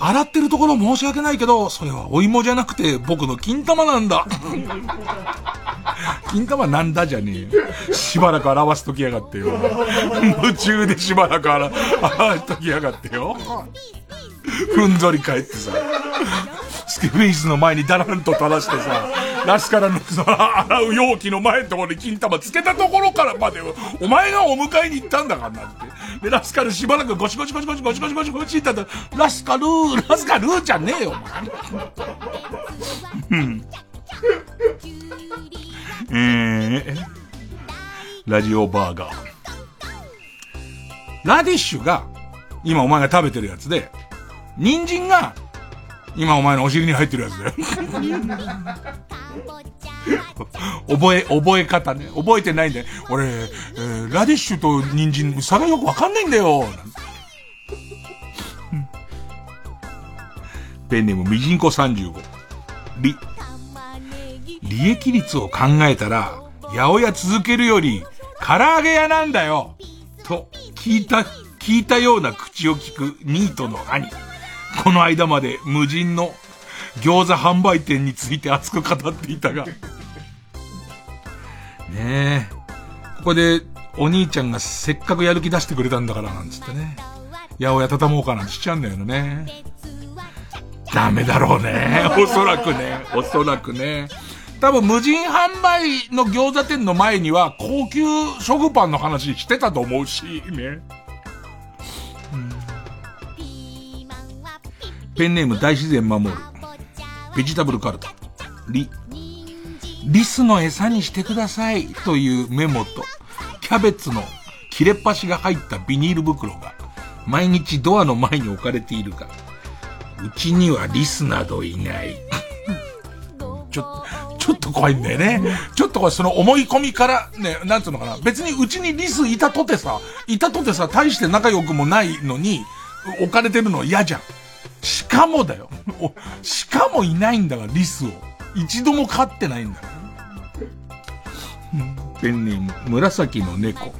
洗ってるところ申し訳ないけど、それはお芋じゃなくて僕の金玉なんだ。金玉なんだじゃねえ。しばらく洗わすときやがってよ。夢中でしばらく洗わすときやがってよ。ふんぞり返ってさ。スケフェイスの前にダランと垂らしてさ、ラスカラの洗う容器の前のところに金玉つけたところからまで、お前がお迎えに行ったんだからなって。で、ラスカルしばらくゴシゴシゴシゴシゴシゴシゴシゴシって言ったら、ラスカルー、ラスカルーじゃねえよ、お前。うん。えー、ラジオバーガー。ラディッシュが、今お前が食べてるやつで、人参が、今お前のお尻に入ってるやつだよ。覚え、覚え方ね。覚えてないんだよ。俺、えー、ラディッシュと人参、差がよくわかんないんだよ。ペンネーム、みじんこ35。り。利益率を考えたら、八百屋続けるより、唐揚げ屋なんだよ。と、聞いた、聞いたような口を聞くニートの兄。この間まで無人の餃子販売店について熱く語っていたが、ねえ。ここで、お兄ちゃんがせっかくやる気出してくれたんだから、なんつってね。八百屋畳もうかなんてしちゃうんだよね。ダメだろうね。おそらくね。おそらくね。多分無人販売の餃子店の前には高級食パンの話してたと思うし、ね。ペンネーム大自然守る。ベジタブルカルタ。リ。リスの餌にしてくださいというメモと、キャベツの切れっ端が入ったビニール袋が、毎日ドアの前に置かれているが、うちにはリスなどいない。ちょ、ちょっと怖いんだよね。ちょっとこれその思い込みから、ね、なんつうのかな。別にうちにリスいたとてさ、いたとてさ、大して仲良くもないのに、置かれてるの嫌じゃん。しかもだよ。しかもいないんだから、リスを。一度も飼ってないんだから。ペンネーム、紫の猫。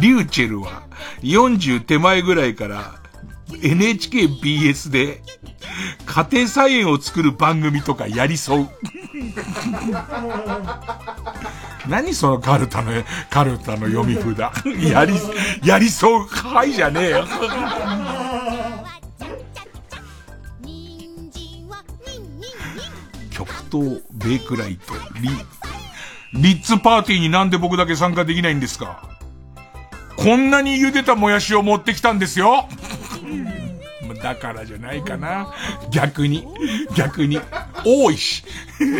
リューチェルは40手前ぐらいから NHKBS で家庭菜園を作る番組とかやりそう。何そのカルタの、カルタの読み札。やり、やりそう。はいじゃねえよ。極東ベイクライト、リ、リッツパーティーになんで僕だけ参加できないんですか？こんなに茹でたもやしを持ってきたんですよだからじゃないかな。逆に。逆に。多いし。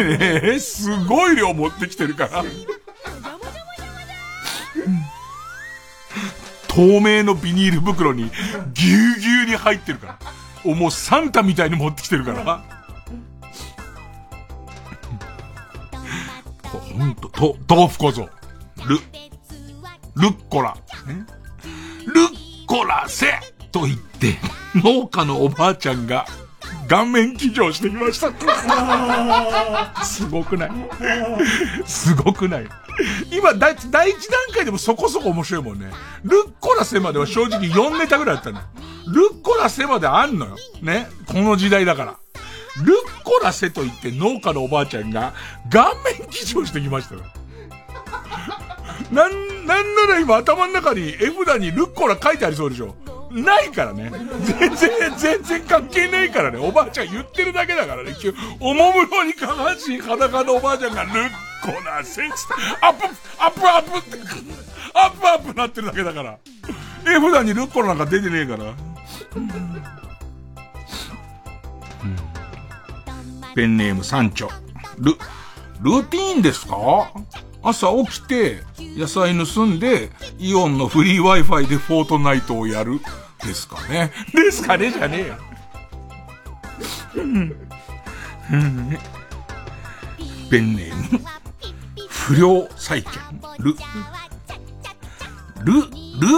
すごい量持ってきてるから。透明のビニール袋にぎゅうぎゅうに入ってるから。おもうサンタみたいに持ってきてるから。ほんと、と、豆腐小僧。ル、ルッコラ。ルッコラせと言って、農家のおばあちゃんが顔面騎乗してきました。すごくない？すごくない？今、第一段階でもそこそこ面白いもんね。ルッコラセまでは正直4ネタぐらいあったの。ルッコラセまであんのよ。ね。この時代だから。ルッコラセと言って農家のおばあちゃんが顔面騎乗してきましたよ なん、なんなら今頭の中に絵札にルッコラ書いてありそうでしょないからね。全然、全然関係ないからね。おばあちゃん言ってるだけだからね。おもむろに下半身裸のおばあちゃんがルッコラセツアップ、アップアップって、アップアップなってるだけだから。絵札にルッコなんか出てねえから。ペンネームサンチョ。ル、ルーティーンですか？朝起きて、野菜盗んで、イオンのフリー Wi-Fi でフォートナイトをやる。ですかね。ですかねじゃねえよ。ペンネーム。不良債権。ル、ル、ル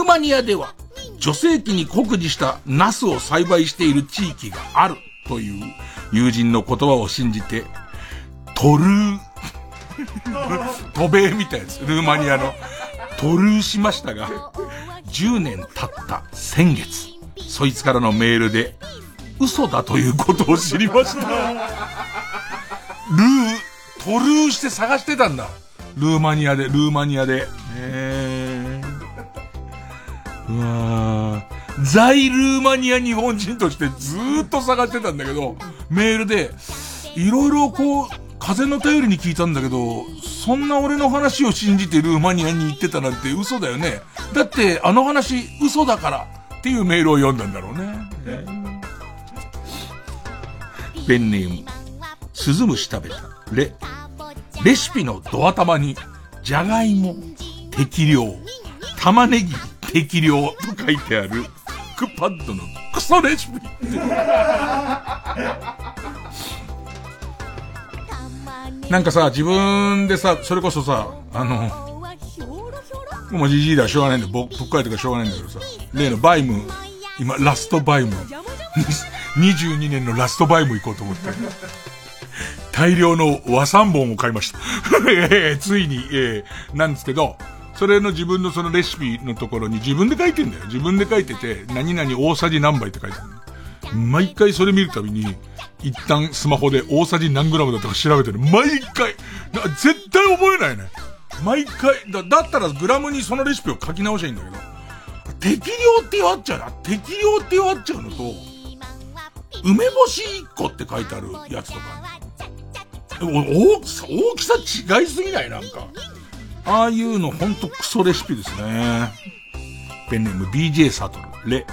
ーマニアでは、女性器に酷似したナスを栽培している地域があるという友人の言葉を信じて、トルー、渡米みたいです。ルーマニアの。トルーしましたが、10年経った先月、そいつからのメールで、嘘だということを知りました。ルー、トルーして探してたんだ。ルーマニアで、ルーマニアで。えー、うわー在ルーマニア日本人としてずーっと探してたんだけど、メールで、いろいろこう、風の頼りに聞いたんだけど、そんな俺の話を信じてルーマニアに行ってたなんて嘘だよね。だって、あの話嘘だからっていうメールを読んだんだろうね。ペンネーム、スズムシ食べた。レ、レシピのドア玉に、じゃがいも、適量、玉ねぎ、適量と書いてある、クッパッドのクソレシピ。なんかさ、自分でさ、それこそさ、あの、もうじじいではしょうがないんだよ。ぼ、ぶっかいとかしょうがないんだけどさ、例のバイム、今、ラストバイム、22年のラストバイム行こうと思って。大量の和三本を買いました。ついに、えー、なんですけど、それの自分のそのレシピのところに自分で書いてんだよ。自分で書いてて、何々大さじ何杯って書いてる。毎回それ見るたびに、一旦スマホで大さじ何グラムだったか調べてる。毎回。絶対覚えないね。毎回。だ、だったらグラムにそのレシピを書き直しゃいいんだけど。適量って弱っちゃうな。適量って弱っちゃうのと、梅干し1個って書いてあるやつとか、大きさ、大きさ違いすぎない？なんか。ああいうのほんとクソレシピですね。ペンネーム BJ サトル、レ。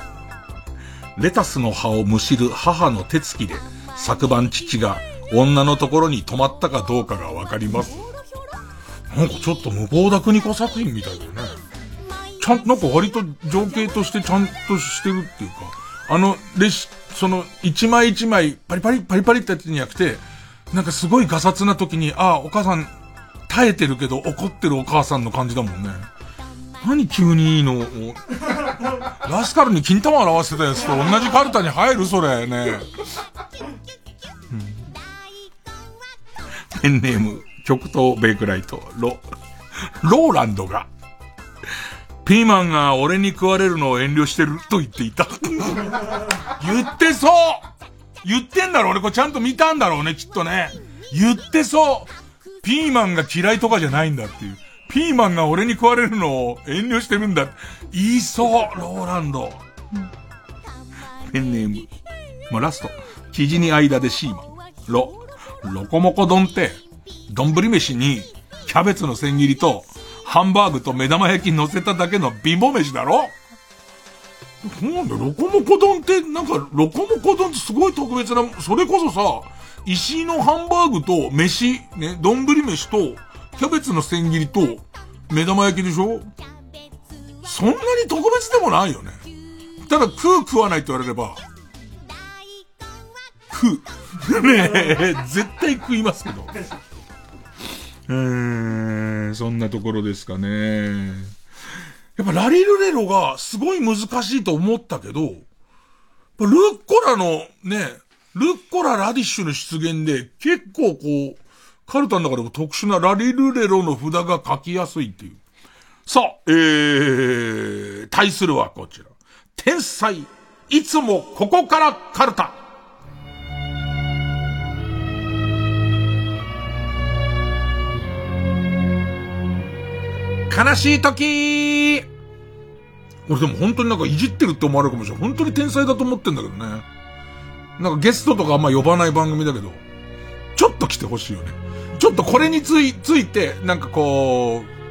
レタスの葉をむしる母の手つきで、昨晩父が女のところに泊まったかどうかがわかります。なんかちょっと無謀だ国子作品みたいだよね。ちゃん、なんか割と情景としてちゃんとしてるっていうか、あの、レシ、その、一枚一枚、パリパリ、パリパリってやつじゃなくて、なんかすごいガサツな時に、ああ、お母さん、耐えてるけど怒ってるお母さんの感じだもんね。何急にいいのラスカルに金玉を表してたやつと同じカルタに入るそれね。ペンネーム、極東ベイクライト、ロ、ローランドが、ピーマンが俺に食われるのを遠慮してると言っていた。言ってそう言ってんだろ俺これちゃんと見たんだろうね、きっとね。言ってそうピーマンが嫌いとかじゃないんだっていう。ピーマンが俺に食われるのを遠慮してるんだ。言いそう、ローランド。ペンネーム。まあ、ラスト。生地に間でシーマン。ロ、ロコモコ丼って、丼飯に、キャベツの千切りと、ハンバーグと目玉焼き乗せただけの貧乏飯だろ？なんだ、ロコモコ丼って、なんか、ロコモコ丼ってすごい特別な、それこそさ、石井のハンバーグと飯、ね、丼飯と、キャベツの千切りと、目玉焼きでしょ？そんなに特別でもないよね。ただ、食う食わないって言われれば、食う。ねえ、絶対食いますけど。えー、そんなところですかね。やっぱラリルレロがすごい難しいと思ったけど、ルッコラのね、ルッコララディッシュの出現で結構こう、カルタの中でも特殊なラリルレロの札が書きやすいっていう。さあ、えー、対するはこちら。天才、いつもここからカルタ。悲しい時俺でも本当になんかいじってるって思われるかもしれない。本当に天才だと思ってんだけどね。なんかゲストとかあんま呼ばない番組だけど、ちょっと来てほしいよね。ちょっとこれについ、ついて、なんかこう、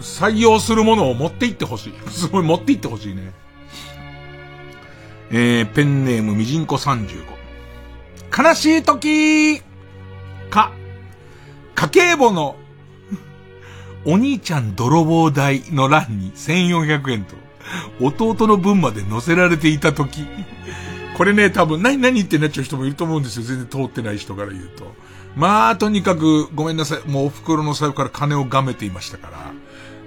採用するものを持っていってほしい。すごい持っていってほしいね。えー、ペンネームみじんこ35。悲しい時か、家計簿のお兄ちゃん泥棒代の欄に1400円と、弟の分まで載せられていた時。これね、多分、何何ってなっちゃう人もいると思うんですよ。全然通ってない人から言うと。まあ、とにかく、ごめんなさい。もうお袋の財布から金をがめていましたか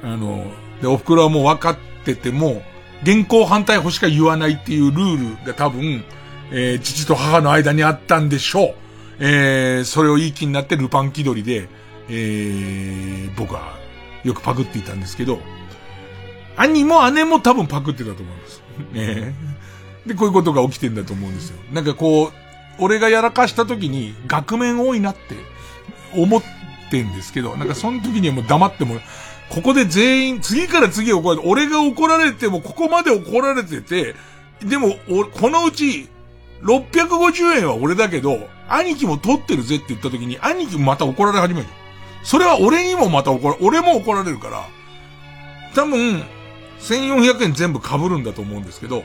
ら。あの、で、お袋はもう分かってても、現行反対法しか言わないっていうルールが多分、えー、父と母の間にあったんでしょう。えー、それをいい気になってルパン気取りで、えー、僕はよくパクっていたんですけど、兄も姉も多分パクってたと思います。ね で、こういうことが起きてんだと思うんですよ。なんかこう、俺がやらかした時に額面多いなって思ってんですけど、なんかその時にはもう黙っても、ここで全員、次から次へ怒られて、俺が怒られてもここまで怒られてて、でも、このうち、650円は俺だけど、兄貴も取ってるぜって言った時に、兄貴もまた怒られ始める。それは俺にもまた怒ら、俺も怒られるから、多分、1400円全部被るんだと思うんですけど、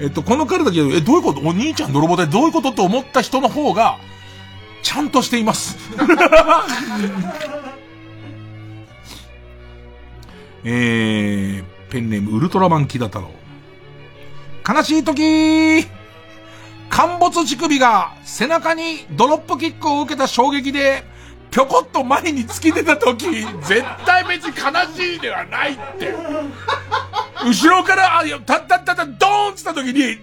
えっと、この彼だけ、え、どういうこと？お兄ちゃん泥棒でどういうこと？と思った人の方が、ちゃんとしています。えー、ペンネームウルトラマンキダ太郎。悲しい時陥没乳首が背中にドロップキックを受けた衝撃でぴょこっと前に突き出た時、絶対別に悲しいではないって。後ろから、あ、たったったったドーンってった時に、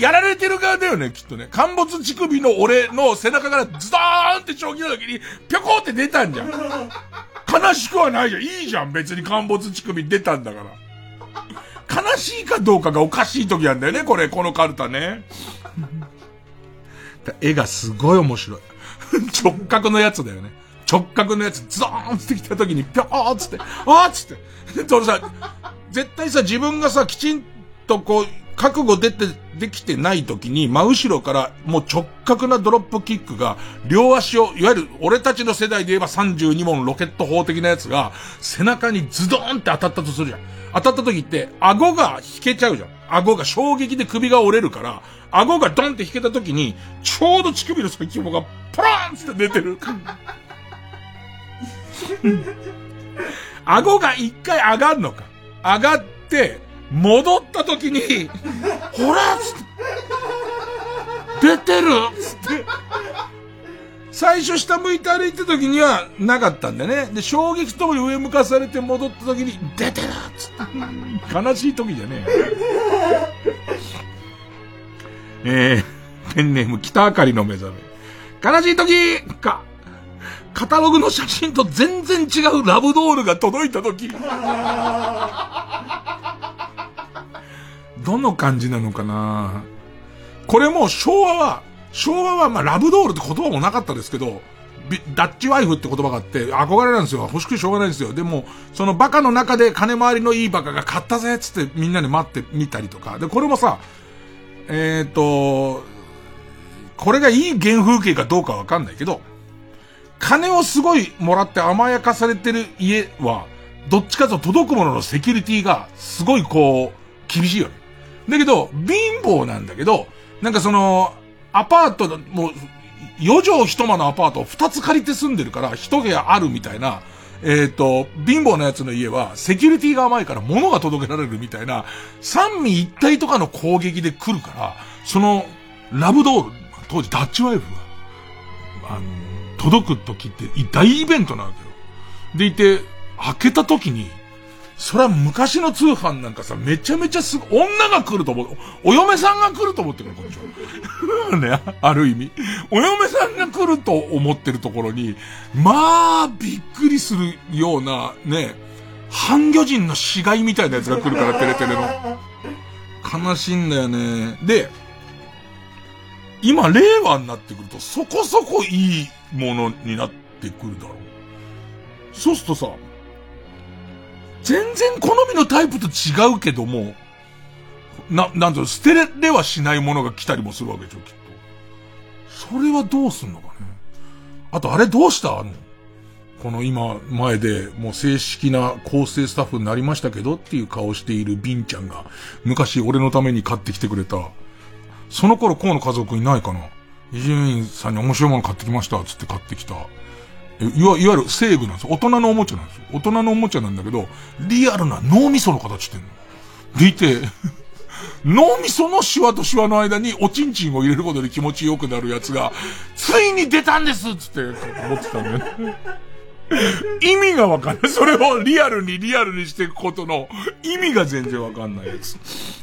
やられてる側だよね、きっとね。陥没乳首の俺の背中からズドーンって衝撃の時に、ぴょこって出たんじゃん。悲しくはないじゃん。いいじゃん、別に陥没乳首出たんだから。悲しいかどうかがおかしい時なんだよね、これ、このカルタね。絵がすごい面白い。直角のやつだよね。直角のやつ、ズドーンってきた時に、ぴょーっつって、あーっつって。それさ、絶対さ、自分がさ、きちんとこう、覚悟出て、できてない時に、真後ろからもう直角なドロップキックが、両足を、いわゆる俺たちの世代で言えば32問ロケット砲的なやつが、背中にズドーンって当たったとするじゃん。当たった時って、顎が引けちゃうじゃん。顎が衝撃で首が折れるから、顎がドンって引けた時に、ちょうど乳首の先紐が、ポロンって出てる。顎が一回上がるのか。上がって、戻った時に、ほらつって、出てるつって。最初下向いて歩いた時にはなかったんだね。で、衝撃ともに上向かされて戻った時に、出てるつって。悲しい時じゃねえ。えー、ペンネーム北あかりの目覚め。悲しい時か。カタログの写真と全然違うラブドールが届いた時。どの感じなのかなこれも昭和は、昭和はまあラブドールって言葉もなかったですけど、ダッチワイフって言葉があって、憧れなんですよ。欲しくてしょうがないんですよ。でも、そのバカの中で金回りのいいバカが買ったぜっつってみんなで待ってみたりとか。で、これもさ、えっ、ー、と、これがいい原風景かどうかわかんないけど、金をすごいもらって甘やかされてる家は、どっちかと届くもののセキュリティがすごいこう、厳しいよね。だけど、貧乏なんだけど、なんかその、アパートの、もう、4畳一間のアパートを2つ借りて住んでるから、一部屋あるみたいな、えっ、ー、と、貧乏なやつの家は、セキュリティが甘いから物が届けられるみたいな、三味一体とかの攻撃で来るから、その、ラブドール、当時ダッチワイフが、あの、届く時って大イベントなわけよ。でいて、開けた時に、それは昔の通販なんかさ、めちゃめちゃすご、女が来ると思う。お嫁さんが来ると思ってるこっちは。ね、ある意味。お嫁さんが来ると思ってるところに、まあ、びっくりするような、ね、半魚人の死骸みたいなやつが来るから、テレテレの。悲しいんだよね。で、今、令和になってくると、そこそこいいものになってくるだろう。そうするとさ、全然好みのタイプと違うけども、な、なんだろ、捨てれはしないものが来たりもするわけでしょ、きっと。それはどうすんのかね。あと、あれどうしたの、この今、前で、もう正式な構成スタッフになりましたけどっていう顔しているビンちゃんが、昔俺のために買ってきてくれた、その頃、河野家族いないかな伊集院さんに面白いもの買ってきました、つって買ってきた。いわ、いわゆるセーブなんですよ。大人のおもちゃなんですよ。大人のおもちゃなんだけど、リアルな脳みその形してんの。でいて、脳みそのシワとシワの間におちんちんを入れることで気持ちよくなるやつが、ついに出たんですつって思ってたんだよね。意味がわかんない。それをリアルにリアルにしていくことの意味が全然わかんないやつ。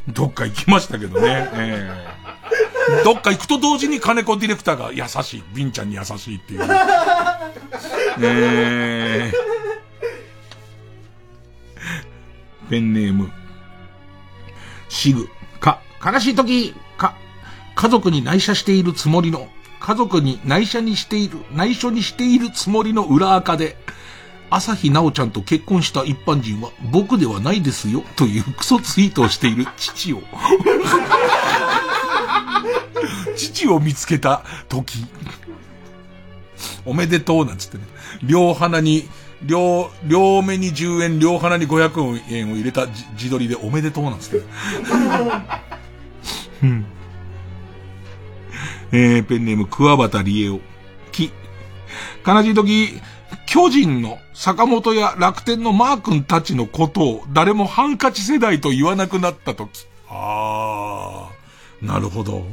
どっか行きましたけどね。えー、どっか行くと同時に金子ディレクターが優しい。ビンちゃんに優しいっていう。えー、ペンネーム。シグ。か、悲しい時、か、家族に内緒しているつもりの家族に内緒にしている、内緒にしているつもりの裏垢で、朝日奈央ちゃんと結婚した一般人は僕ではないですよというクソツイートをしている父を 父を見つけた時、おめでとうなんつってね。両鼻に、両、両目に10円、両鼻に500円を入れた自撮りでおめでとうなんつって。うんえー、ペンネーム、桑畑理恵を。き。悲しい時、巨人の坂本や楽天のマー君たちのことを誰もハンカチ世代と言わなくなった時。あー、なるほど。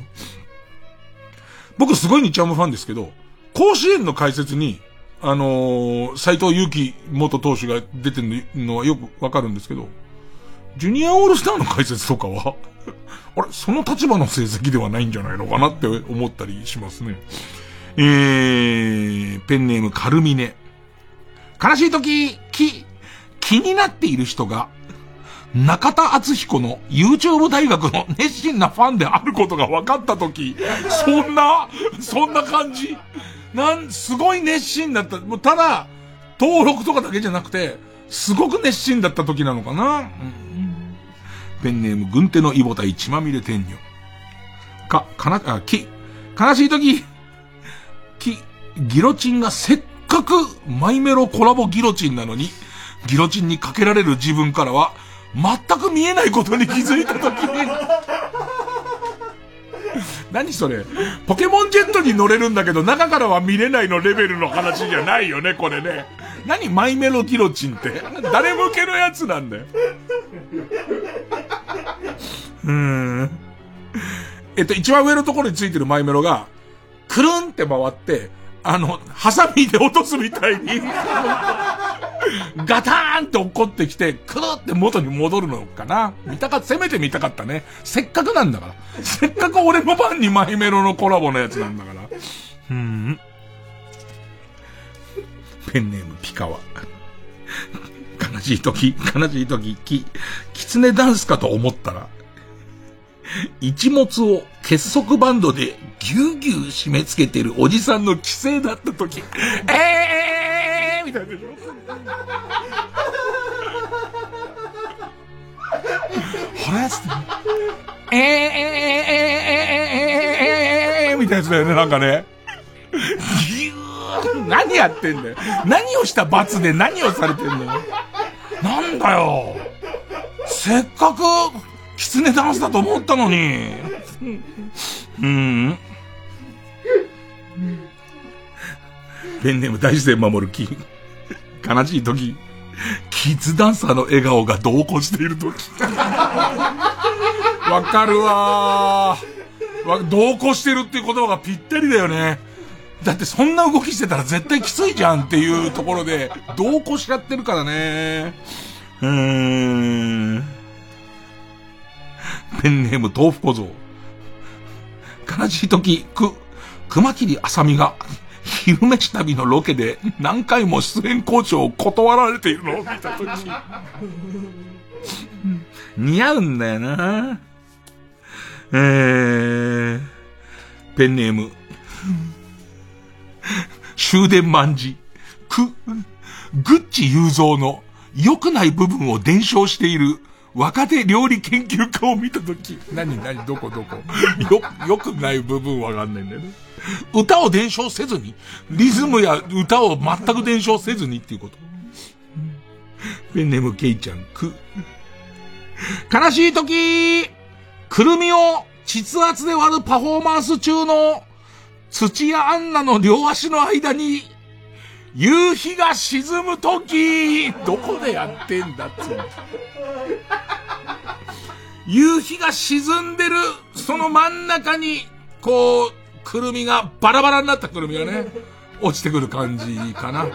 僕すごい日ハムファンですけど、甲子園の解説に、あのー、斎藤祐樹元投手が出てるのはよくわかるんですけど、ジュニアオールスターの解説とかは？あれ、その立場の成績ではないんじゃないのかなって思ったりしますね。えー、ペンネームカルミネ。悲しい時、気、気になっている人が、中田敦彦の YouTube 大学の熱心なファンであることが分かったとき、そんな、そんな感じなん、すごい熱心だった。もうただ、登録とかだけじゃなくて、すごく熱心だった時なのかな、うん、ペンネーム、軍手のイボタイ血まみれ天女。か、かな、あ、き、悲しい時、き、ギロチンがせっかくマイメロコラボギロチンなのに、ギロチンにかけられる自分からは、全く見えないことに気づいた時に、何それ？ポケモンジェットに乗れるんだけど中からは見れないのレベルの話じゃないよね、これね。何？マイメロギロチンって。誰向けのやつなんだよ。うん。えっと、一番上のところについてるマイメロが、くるんって回って、あの、ハサミで落とすみたいにガターンって落っこってきて、くるって元に戻るのかな？見たか、せめて見たかったね。せっかくなんだから。せっかく俺の番にマイメロのコラボのやつなんだから。うん。ペンネームピカワ。悲しい時、悲しい時、き、キツネダンスかと思ったら、一物を結束バンドでぎゅうぎゅう締め付けてるおじさんの規制だった時、えーみたいなでしょはやつって、えー、えー、えー、えー、えー、えー、みたいなやつだよね、なんかね。ぎゅー何やってんだよ。何をした罰で何をされてんだよ。なんだよ。せっかく、キツネダンスだと思ったのに。うん。ペンネーム大自然守る木。悲しい時。キッズダンサーの笑顔が同行している時。わかるわー。同行してるっていう言葉がぴったりだよね。だってそんな動きしてたら絶対きついじゃんっていうところで、同行しちゃってるからね。うーん。ペンネーム豆腐小僧。悲しい時、く、熊切あさみが、昼飯旅のロケで何回も出演交渉を断られているのを見た時。似合うんだよな。えー、ペンネーム。終電万事。く、グッチ雄三の良くない部分を伝承している若手料理研究家を見たとき、何何どこどこ？よ、良くない部分わかんないんだよね。歌を伝承せずに、リズムや歌を全く伝承せずにっていうこと。ペンネームケイちゃん、く。悲しいとき、くるみを膣圧で割るパフォーマンス中の土屋アンナの両足の間に夕日が沈むとき、どこでやってんだっつうの。夕日が沈んでる、その真ん中に、こう、くるみが、バラバラになったくるみがね、落ちてくる感じかな。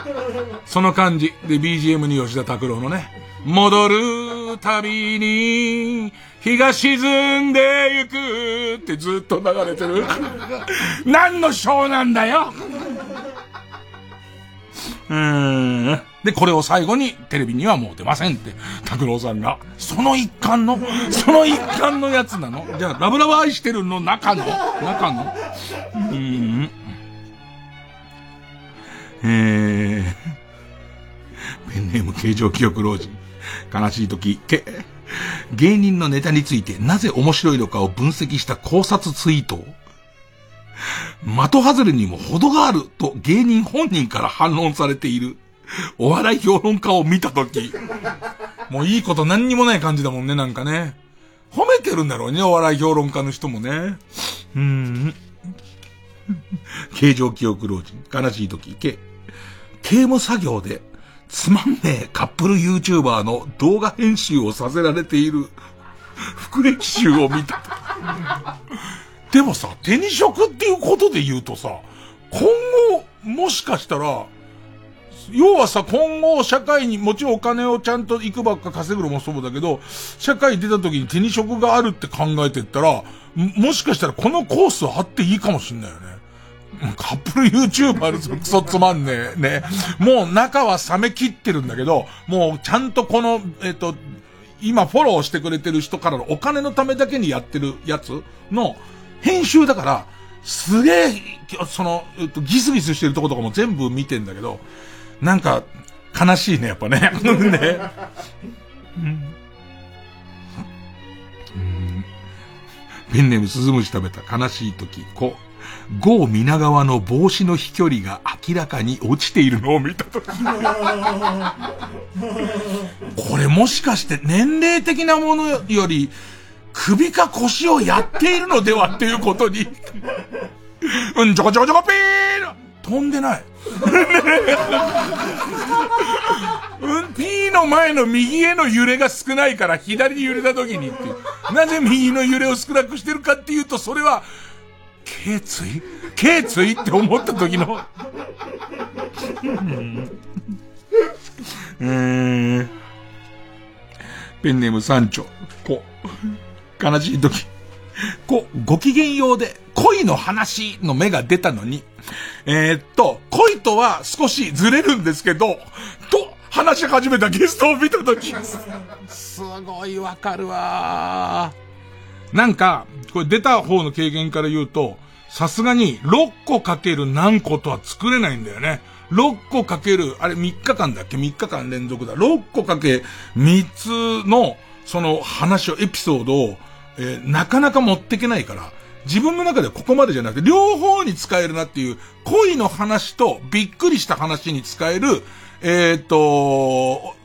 その感じ。で、BGM に吉田拓郎のね、戻るたびに、日が沈んでゆくってずっと流れてる。何のショーなんだようん。で、これを最後にテレビにはもう出ませんって、拓郎さんが。その一環の、その一環のやつなのじゃあ、ラブラブ愛してるの中の中の？うーん。えー、ペンネーム形状記憶老人。悲しい時、け、芸人のネタについてなぜ面白いのかを分析した考察ツイートを的外れにも程があると芸人本人から反論されているお笑い評論家を見たとき、もういいこと何にもない感じだもんね、なんかね。褒めてるんだろうね、お笑い評論家の人もね。うん。形状記憶老人、悲しい時、け、刑務作業で、つまんねえカップル YouTuber の動画編集をさせられている、福歴集を見た。でもさ、手に職っていうことで言うとさ、今後、もしかしたら、要はさ、今後社会にもちろんお金をちゃんといくばっか稼ぐのもそうだけど、社会出た時に手に職があるって考えてったら、もしかしたらこのコースあっていいかもしんないよね。カップル YouTuber クソつまんねえ。ね。もう中は冷め切ってるんだけど、もうちゃんとこの、えっと、今フォローしてくれてる人からのお金のためだけにやってるやつの編集だから、すげえ、その、えっと、ギスギスしてるとことかも全部見てんだけど、なんか、悲しいね、やっぱね。ね。ペンネームスズムシ食べた悲しい時、こ、ゴー皆川の帽子の飛距離が明らかに落ちているのを見たとき。これもしかして年齢的なものより、首か腰をやっているのではっていうことに。うん、ちょこちょこちょこピー飛んでない。うん、P の前の右への揺れが少ないから左に揺れた時にってなぜ右の揺れを少なくしてるかっていうと、それは、頸椎？頸椎って思った時のうん。ペンネーム三丁。こ、悲しい時。こ、ご機嫌ようで恋の話の目が出たのに、えー、っと、恋とは少しずれるんですけど、と、話し始めたゲストを見たとき、すごいわかるわなんか、これ出た方の経験から言うと、さすがに6個かける何個とは作れないんだよね。6個かける、あれ3日間だっけ ?3 日間連続だ。6個かけ3つの、その話を、エピソードを、えー、なかなか持ってけないから、自分の中ではここまでじゃなくて、両方に使えるなっていう、恋の話とびっくりした話に使える、えー、っと、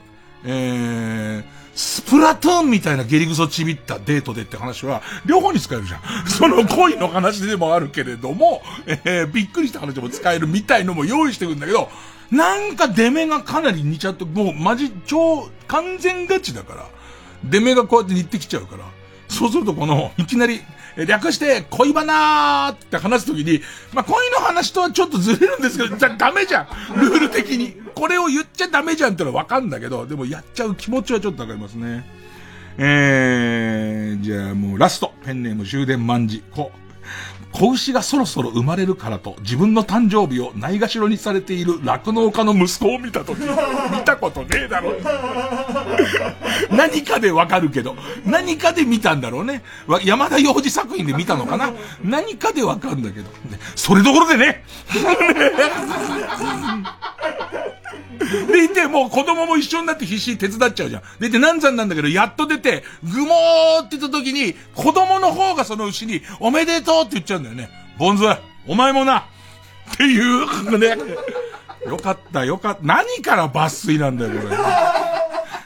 えー、スプラトゥーンみたいなゲリグソちびったデートでって話は、両方に使えるじゃん。その恋の話でもあるけれども、えー、びっくりした話でも使えるみたいのも用意してるんだけど、なんか出目がかなり似ちゃって、もうマジ超完全ガチだから、出目がこうやって似てきちゃうから、そうするとこの、いきなり、略して、恋バナーって話すときに、まあ、恋の話とはちょっとずれるんですけど、じゃダメじゃんルール的に。これを言っちゃダメじゃんってのはわかんだけど、でもやっちゃう気持ちはちょっとわかりますね。えー、じゃあもうラスト。ペンネーム終電万事。こ子牛がそろそろ生まれるからと自分の誕生日をないがしろにされている酪農家の息子を見たとき、見たことねえだろ。何かでわかるけど、何かで見たんだろうね。山田洋次作品で見たのかな何かでわかるんだけど。それどころでね。でいて、もう子供も一緒になって必死に手伝っちゃうじゃん。でいて、難産なんだけど、やっと出て、ぐもーって言った時に、子供の方がその牛に、おめでとうって言っちゃうんだよね。ボンズ、お前もなっていう、ね。よかった、よかった。何から抜粋なんだよ、これ。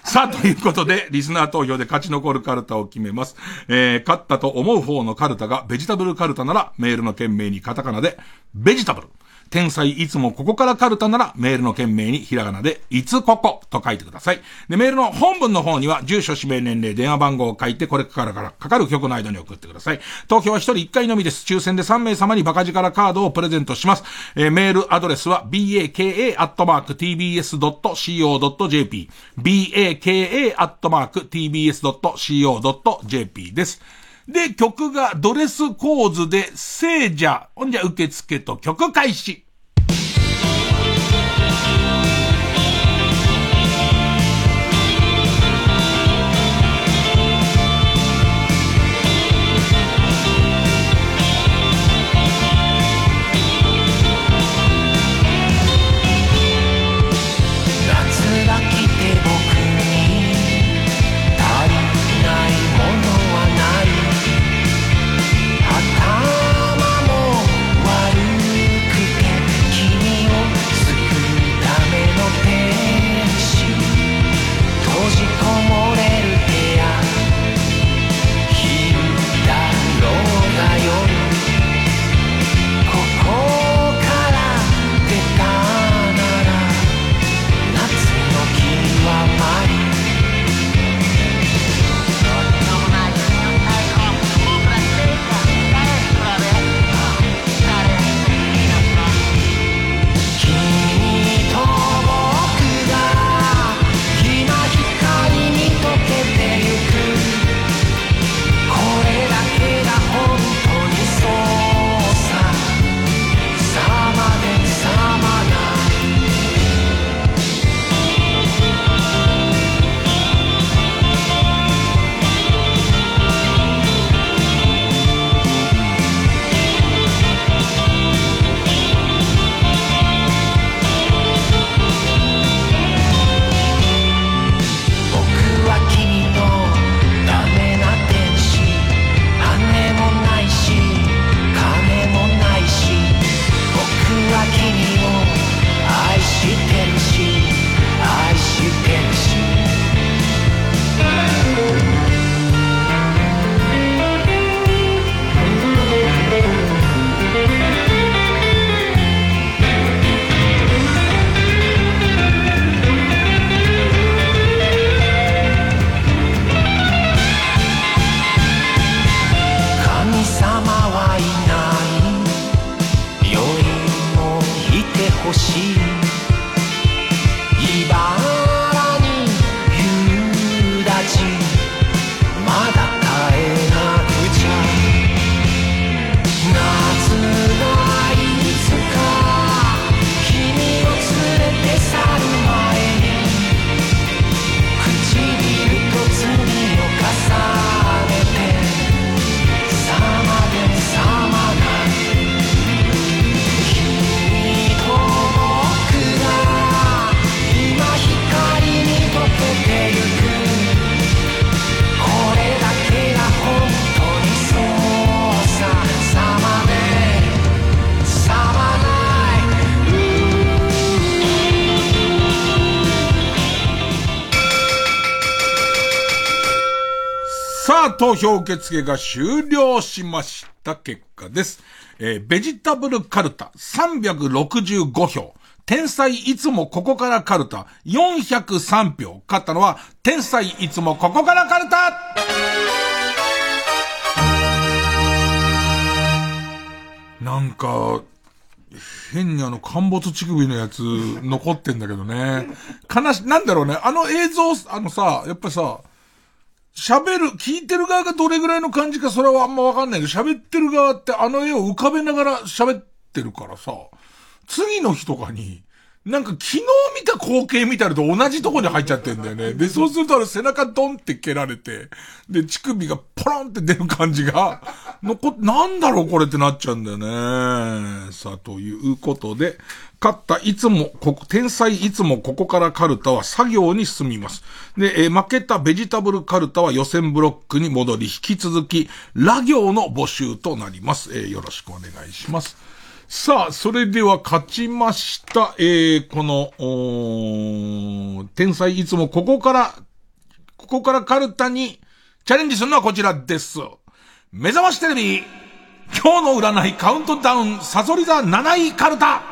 さあ、ということで、リスナー投票で勝ち残るカルタを決めます。えー、勝ったと思う方のカルタがベジタブルカルタなら、メールの件名にカタカナで、ベジタブル。天才いつもここからカルタならメールの件名にひらがなでいつここと書いてください。で、メールの本文の方には住所、氏名、年齢、電話番号を書いてこれからからかかる曲の間に送ってください。投票は一人一回のみです。抽選で3名様にバカ力カードをプレゼントします。えー、メールアドレスは baka.tbs.co.jp baka.tbs.co.jp です。で、曲がドレス構図で聖者。ほんじゃ受付と曲開始。投票受付が終了しました結果です。えーベジタブルカルタ365票。天才いつもここからカルタ403票。勝ったのは、天才いつもここからカルタなんか、変にあの陥没乳首のやつ残ってんだけどね。悲し、なんだろうね。あの映像、あのさ、やっぱりさ、喋る、聞いてる側がどれぐらいの感じかそれはあんまわかんないけど、喋ってる側ってあの絵を浮かべながら喋ってるからさ、次の日とかに、なんか昨日見た光景見たのと同じとこに入っちゃってんだよね。で、そうするとあれ背中ドンって蹴られて、で、乳首がポロンって出る感じが、残っなんだろうこれってなっちゃうんだよね。さあ、ということで、勝ったいつも、ここ、天才いつもここからカルタは作業に進みます。で、えー負けたベジタブルカルタは予選ブロックに戻り、引き続き、ラ行の募集となります。えーよろしくお願いします。さあ、それでは勝ちました、えー、この、お天才いつもここから、ここからカルタにチャレンジするのはこちらです。目覚ましテレビ、今日の占いカウントダウン、サソリ座7位カルタ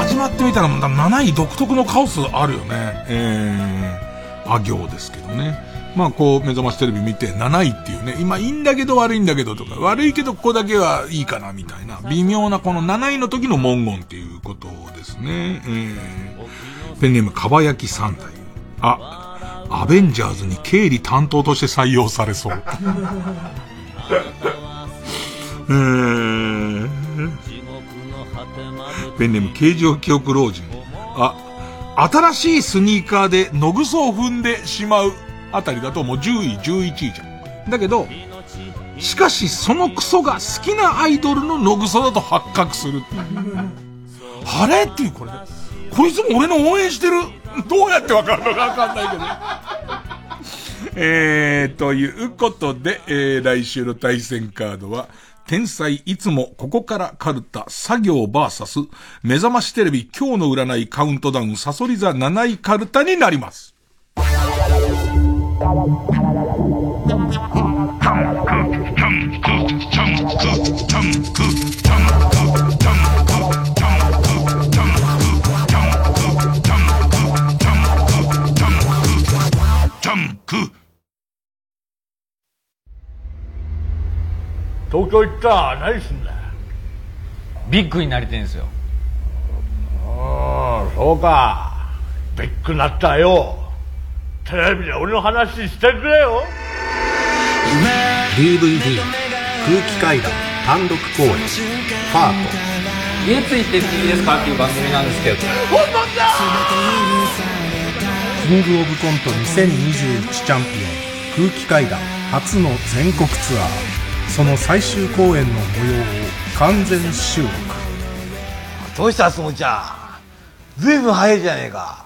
始まってみたら、7位独特のカオスあるよね。えー、あ行ですけどね。まあこう、目覚ましテレビ見て、7位っていうね、今いいんだけど悪いんだけどとか、悪いけどここだけはいいかなみたいな、微妙なこの7位の時の文言っていうことですね。えー、ペンネーム、かばやき三代。あ、アベンジャーズに経理担当として採用されそう。えー、ペンネーム、形状記憶老人。あ、新しいスニーカーで野ぐそを踏んでしまうあたりだともう10位、11位じゃん。だけど、しかしそのクソが好きなアイドルの野ぐそだと発覚する。あれ？っていうこれ。こいつも俺の応援してる。どうやってわかるのかわかんないけど。えー、ということで、えー、来週の対戦カードは、天才いつもここからカルタ作業バーサス目覚ましテレビ今日の占いカウントダウンサソリ座7位カルタになります。東京行ったら何すんだ？よビッグになりてんすよ。ああそうか。ビッグになったらよテレビで俺の話してくれよ。DVD 空気階段単独公演ファート。家ついてっていいですかっていう番組なんですけど。本当だ！キングオブコント2021チャンピオン空気階段初の全国ツアー。その最終公演の模様を完全収録。どうしたすもちゃん。ずいぶん早いじゃねえか。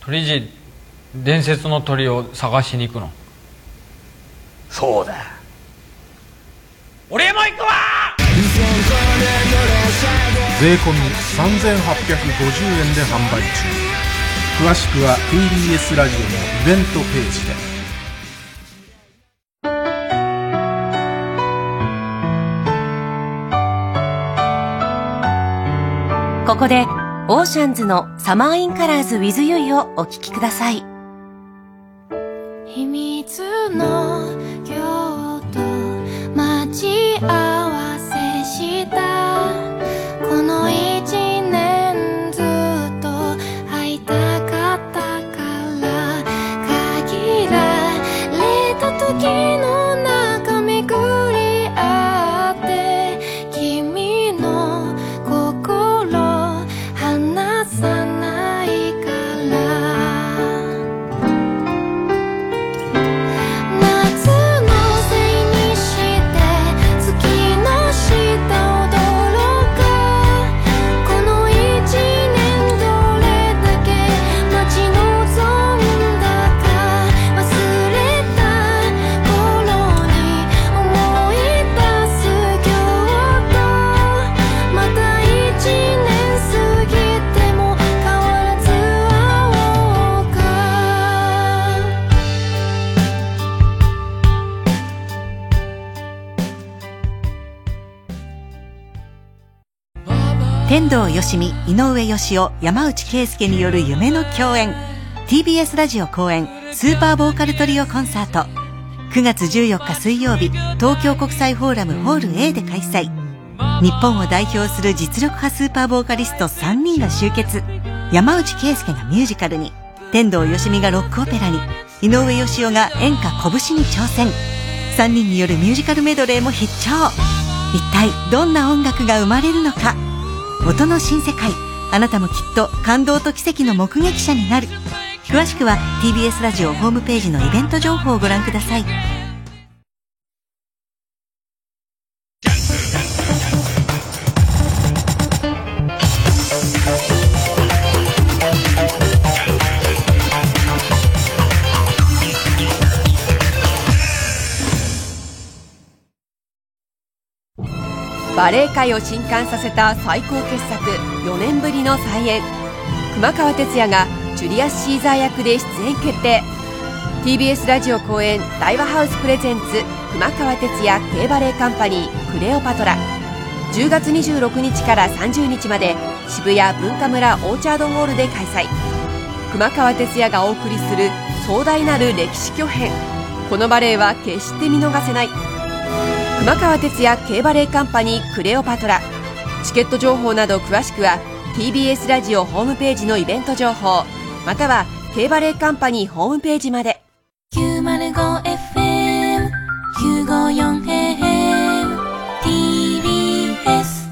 鳥人伝説の鳥を探しに行くの？そうだ。俺も行くわ！税込み3850円で販売中。詳しくは TBS ラジオのイベントページで。ここで、オーシャンズのサマーインカラーズ with you をお聴きください。秘密の京都待ち合う天童よしみ、井上義雄、山内圭介による夢の共演。TBS ラジオ公演、スーパーボーカルトリオコンサート。9月14日水曜日、東京国際フォーラムホール A で開催。日本を代表する実力派スーパーボーカリスト3人が集結。山内圭介がミュージカルに、天童よしみがロックオペラに、井上義雄が演歌拳に挑戦。3人によるミュージカルメドレーも必聴。一体どんな音楽が生まれるのか。音の新世界。あなたもきっと感動と奇跡の目撃者になる。詳しくは TBS ラジオホームページのイベント情報をご覧ください。バレエ界を震撼させた最高傑作4年ぶりの再演。熊川哲也がジュリアス・シーザー役で出演決定。TBS ラジオ公演大和ハウスプレゼンツ熊川哲也 K バレエカンパニークレオパトラ。10月26日から30日まで渋谷文化村オーチャードホールで開催。熊川哲也がお送りする壮大なる歴史巨編。このバレエは決して見逃せない。熊川哲也 K バレエカンパニークレオパトラ。チケット情報など詳しくは TBS ラジオホームページのイベント情報。または K バレエカンパニーホームページまで。905FM954AM TBS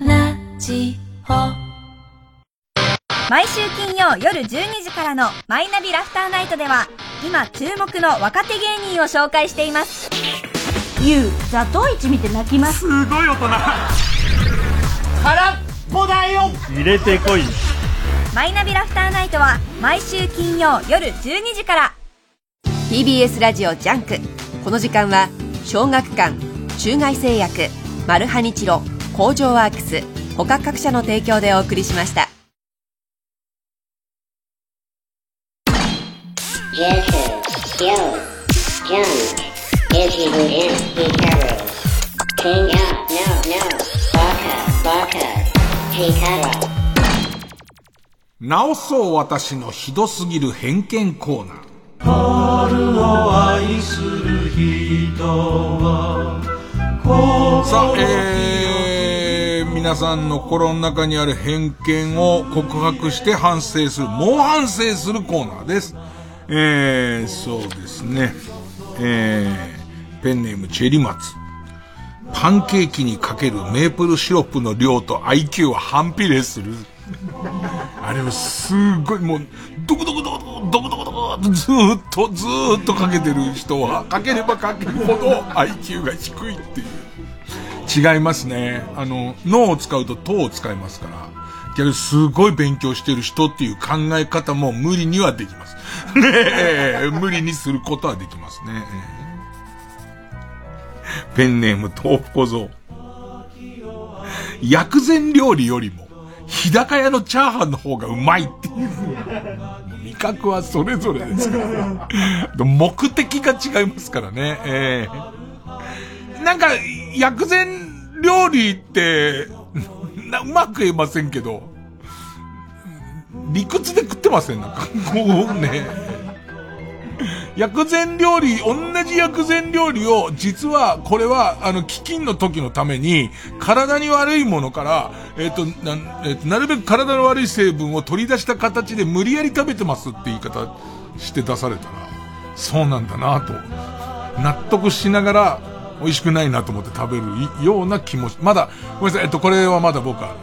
ラジオ。毎週金曜夜12時からの「マイナビラフターナイト」では今注目の若手芸人を紹介していますユウザトウイチ見て泣きます。すごい大人。空っぽだよ。入れてこいマイナビラフターナイトは毎週金曜夜12時から。TBS ラジオ JUNK。この時間は小学館中外製薬マルハニチロ工場ワークス他各社の提供でお送りしました直そう私のひどすぎる偏見コーナー。春を愛する人はさあ、えー、皆さんの心の中にある偏見を告白して反省する、猛反省するコーナーです。えー、そうですね。えー、ペンネームチェリマツ。パンケーキにかけるメープルシロップの量と IQ は反比例する。あれはすごいもう、ドクドクドクドクドクドクドクずーっとずーっとかけてる人は、かければかけるほど IQ が低いっていう。違いますね。あの、脳を使うと頭を使いますから。逆にすごい勉強してる人っていう考え方も無理にはできます。ねえ、無理にすることはできますね。ペンネーム豆腐小僧。薬膳料理よりも、日高屋のチャーハンの方がうまいっていう。味覚はそれぞれですから。目的が違いますからね。えー、なんか、薬膳料理って、うまく言えませんけど、理屈で食ってません？なんか、こうね。薬膳料理、同じ薬膳料理を、実は、これは、あの、飢饉の時のために、体に悪いものから、えっ、と、な、えっ、と、なるべく体の悪い成分を取り出した形で無理やり食べてますって言い方して出されたら、そうなんだなと、納得しながら、美味しくないなと思って食べるような気もし、まだ、ごめんなさい、えっと、これはまだ僕は、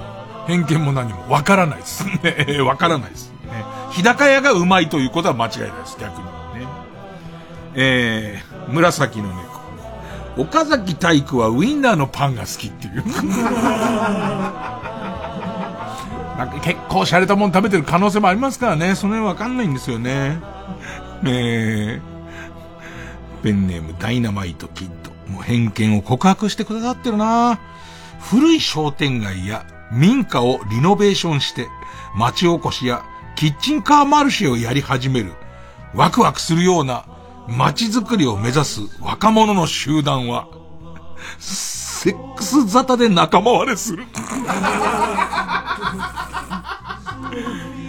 偏見も何もわからないですね。わからないです。ね。日高屋がうまいということは間違いないです、逆に。えー、紫の猫。岡崎体育はウインナーのパンが好きっていう。なんか結構洒落たもん食べてる可能性もありますからね。その辺わかんないんですよね。えー、ペンネームダイナマイトキッド。もう偏見を告白してくださってるな古い商店街や民家をリノベーションして、町おこしやキッチンカーマルシェをやり始める、ワクワクするような街づくりを目指す若者の集団は、セックス沙汰で仲間割れする。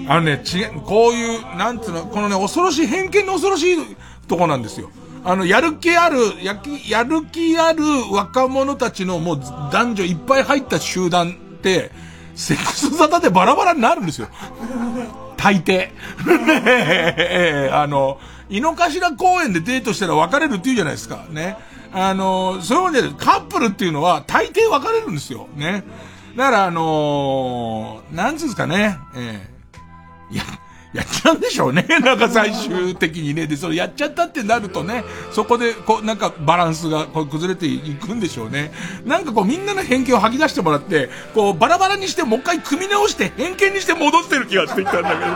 あのね、ち、こういう、なんつうの、このね、恐ろしい、偏見の恐ろしいとこなんですよ。あの、やる気ある、やき、やる気ある若者たちのもう男女いっぱい入った集団って、セックス沙汰でバラバラになるんですよ。大抵。ね あの、井の頭公園でデートしたら別れるって言うじゃないですか。ね。あの、そういう意味でカップルっていうのは大抵別れるんですよ。ね。だからあのー、なんつうんですかね。ええー、や、やっちゃうんでしょうね。なんか最終的にね。で、それやっちゃったってなるとね、そこで、こう、なんかバランスがこう崩れていくんでしょうね。なんかこうみんなの偏見を吐き出してもらって、こうバラバラにしてもう一回組み直して偏見にして戻してる気がしてきたんだけど。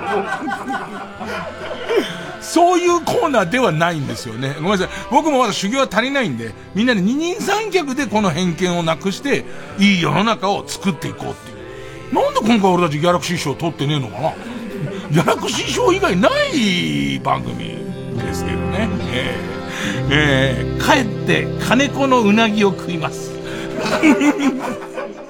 そういうコーナーではないんですよね。ごめんなさい。僕もまだ修行は足りないんで、みんなで二人三脚でこの偏見をなくして、いい世の中を作っていこうっていう。なんで今回俺たちギャラクシー賞取ってねえのかなギャラクシー賞以外ない番組ですけどね。えー、えー、帰って金子のうなぎを食います。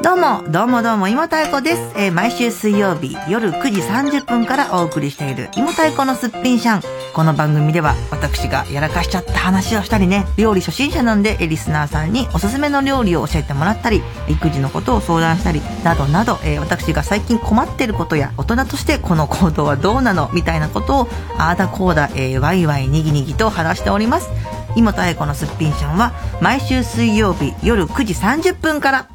どうも、どうもどうも、芋太鼓です。えー、毎週水曜日夜9時30分からお送りしている芋太鼓のすっぴんシャン。この番組では私がやらかしちゃった話をしたりね、料理初心者なんでリスナーさんにおすすめの料理を教えてもらったり、育児のことを相談したり、などなど、えー、私が最近困ってることや大人としてこの行動はどうなのみたいなことを、あーだこうだ、えー、ワイワイにぎにぎと話しております。芋太鼓のすっぴんシャンは毎週水曜日夜9時30分から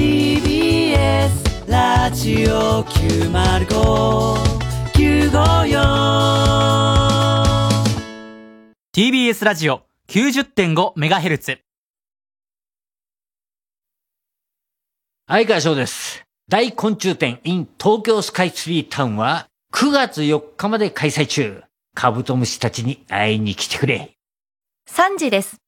TBS ラジオ905954 TBS ラジオ 90.5MHz 相川翔です。大昆虫展 in 東京スカイツリータウンは9月4日まで開催中。カブトムシたちに会いに来てくれ。3時です。